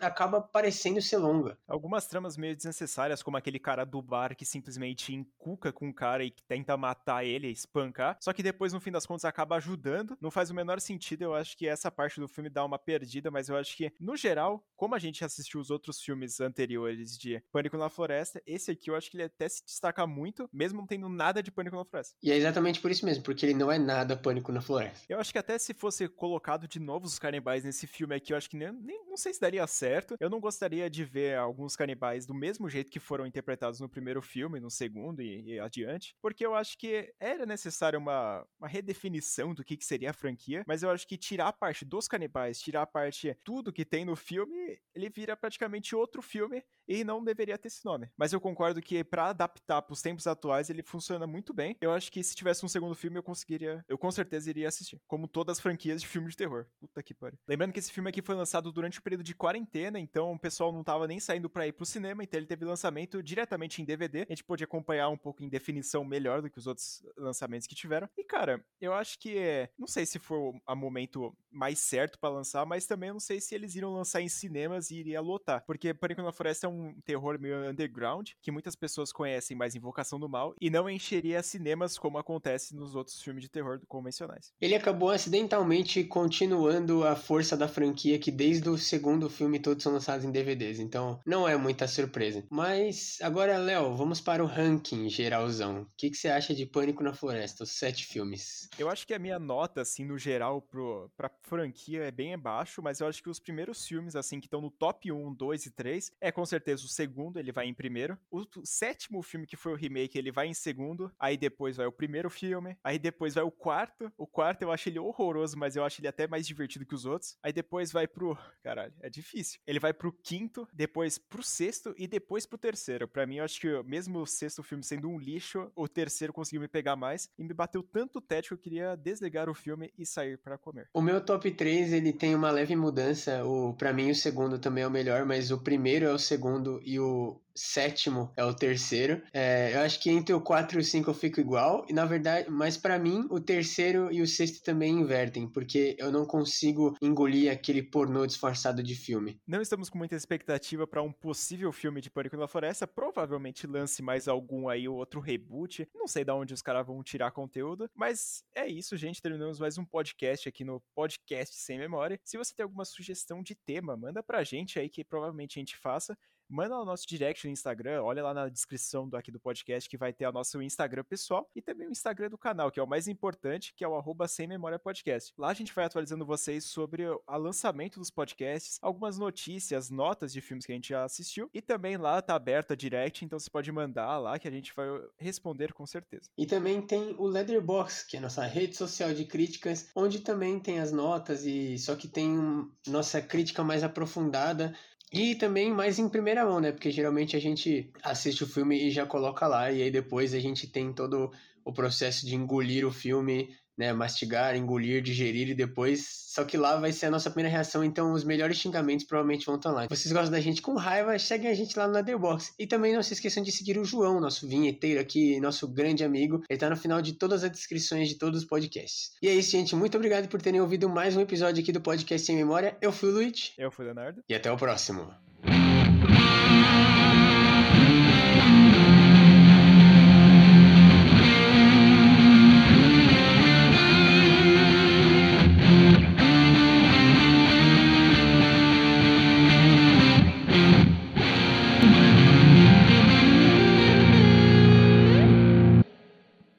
acaba parecendo ser longa. Algumas tramas meio desnecessárias, como aquele cara do bar que simplesmente encuca com o cara e tenta matar ele, espancar, só que depois no fim das contas acaba ajudando. Não faz o menor sentido, eu acho que essa parte do filme dá uma perdida, mas eu acho que no geral, como a gente assistiu os outros filmes anteriores de Pânico na Floresta, esse aqui eu acho que ele até se destaca muito, mesmo não tendo nada de Pânico na Floresta. E é exatamente por isso mesmo, porque ele não é nada Pânico na Floresta. Eu acho que até se fosse colocado de novo os canibais nesse filme aqui, eu acho que nem, nem não sei se daria certo. Eu não gostaria de ver alguns canibais do mesmo jeito que foram interpretados no primeiro filme, no segundo e, e adiante, porque eu acho que era necessário uma, uma redefinição do que, que seria a franquia, mas eu acho que tirar a parte dos canibais, tirar a parte tudo que tem no filme, ele vira praticamente outro filme e não deveria ter esse nome. Mas eu concordo que para adaptar para os tempos atuais ele funciona muito bem. Eu acho que se tivesse um segundo filme eu conseguiria, eu com certeza iria assistir, como todas as franquias de filmes de terror. Puta que pariu. Lembrando que esse filme aqui foi lançado durante o período de quarentena, então o pessoal não tava nem saindo para ir pro cinema, então ele teve lançamento diretamente em DVD. A gente pôde acompanhar um pouco em definição melhor do que os outros lançamentos que tiveram. E cara, eu acho que não sei se foi o momento mais certo para lançar, mas também não sei se eles iriam lançar em cinemas e iria lotar, porque Pânico na Floresta é um terror meio underground, que muitas pessoas conhecem mais Invocação do Mal, e não encheria cinemas como acontece nos outros filmes de terror convencionais. Ele acabou acidentalmente continuando a força da franquia, que desde o segundo filme todos são lançados em DVDs, então não é muita surpresa. Mas agora, Léo, vamos para o ranking geralzão. O que, que você acha de Pânico na Floresta, os sete filmes? Eu acho que a minha nota, assim, no geral, pro, pra franquia é bem abaixo, mas eu acho que os primeiros filmes, assim, que estão no top 1, 2 e 3, é com certeza o segundo, ele vai em primeiro. O, sétimo filme, que foi o remake, ele vai em segundo. Aí depois vai o primeiro filme. Aí depois vai o quarto. O quarto eu acho ele horroroso, mas eu acho ele até mais divertido que os outros. Aí depois vai pro. Caralho, é difícil. Ele vai pro quinto, depois pro sexto e depois pro terceiro. Para mim, eu acho que mesmo o sexto filme sendo um lixo, o terceiro conseguiu me pegar mais e me bateu tanto tédio que eu queria desligar o filme e sair para comer. O meu top 3, ele tem uma leve mudança. O para mim o segundo também é o melhor, mas o primeiro é o segundo e o sétimo é o terceiro. É, eu acho que entre o 4 e o 5 eu fico igual. E na verdade, mas para mim, o terceiro e o sexto também invertem, porque eu não consigo engolir aquele pornô disfarçado de filme. Não estamos com muita expectativa para um possível filme de Pânico na Floresta. Provavelmente lance mais algum aí, outro reboot. Não sei de onde os caras vão tirar conteúdo. Mas é isso, gente. Terminamos mais um podcast aqui no Podcast Sem Memória. Se você tem alguma sugestão de tema, manda pra gente aí que provavelmente a gente faça manda no nosso direct no Instagram, olha lá na descrição do, aqui do podcast que vai ter o nosso Instagram pessoal e também o Instagram do canal, que é o mais importante, que é o arroba sem memória podcast. Lá a gente vai atualizando vocês sobre o lançamento dos podcasts, algumas notícias, notas de filmes que a gente já assistiu e também lá tá aberto a direct, então você pode mandar lá que a gente vai responder com certeza. E também tem o Leatherbox, que é a nossa rede social de críticas, onde também tem as notas e só que tem nossa crítica mais aprofundada e também mais em primeira mão, né? Porque geralmente a gente assiste o filme e já coloca lá, e aí depois a gente tem todo o processo de engolir o filme né, mastigar, engolir, digerir e depois. Só que lá vai ser a nossa primeira reação, então os melhores xingamentos provavelmente vão estar lá. Vocês gostam da gente com raiva, seguem a gente lá no Letterboxd. E também não se esqueçam de seguir o João, nosso vinheteiro aqui, nosso grande amigo. Ele tá no final de todas as descrições de todos os podcasts. E é isso, gente. Muito obrigado por terem ouvido mais um episódio aqui do Podcast Sem Memória. Eu fui o Luiz. Eu fui o Leonardo. E até o próximo.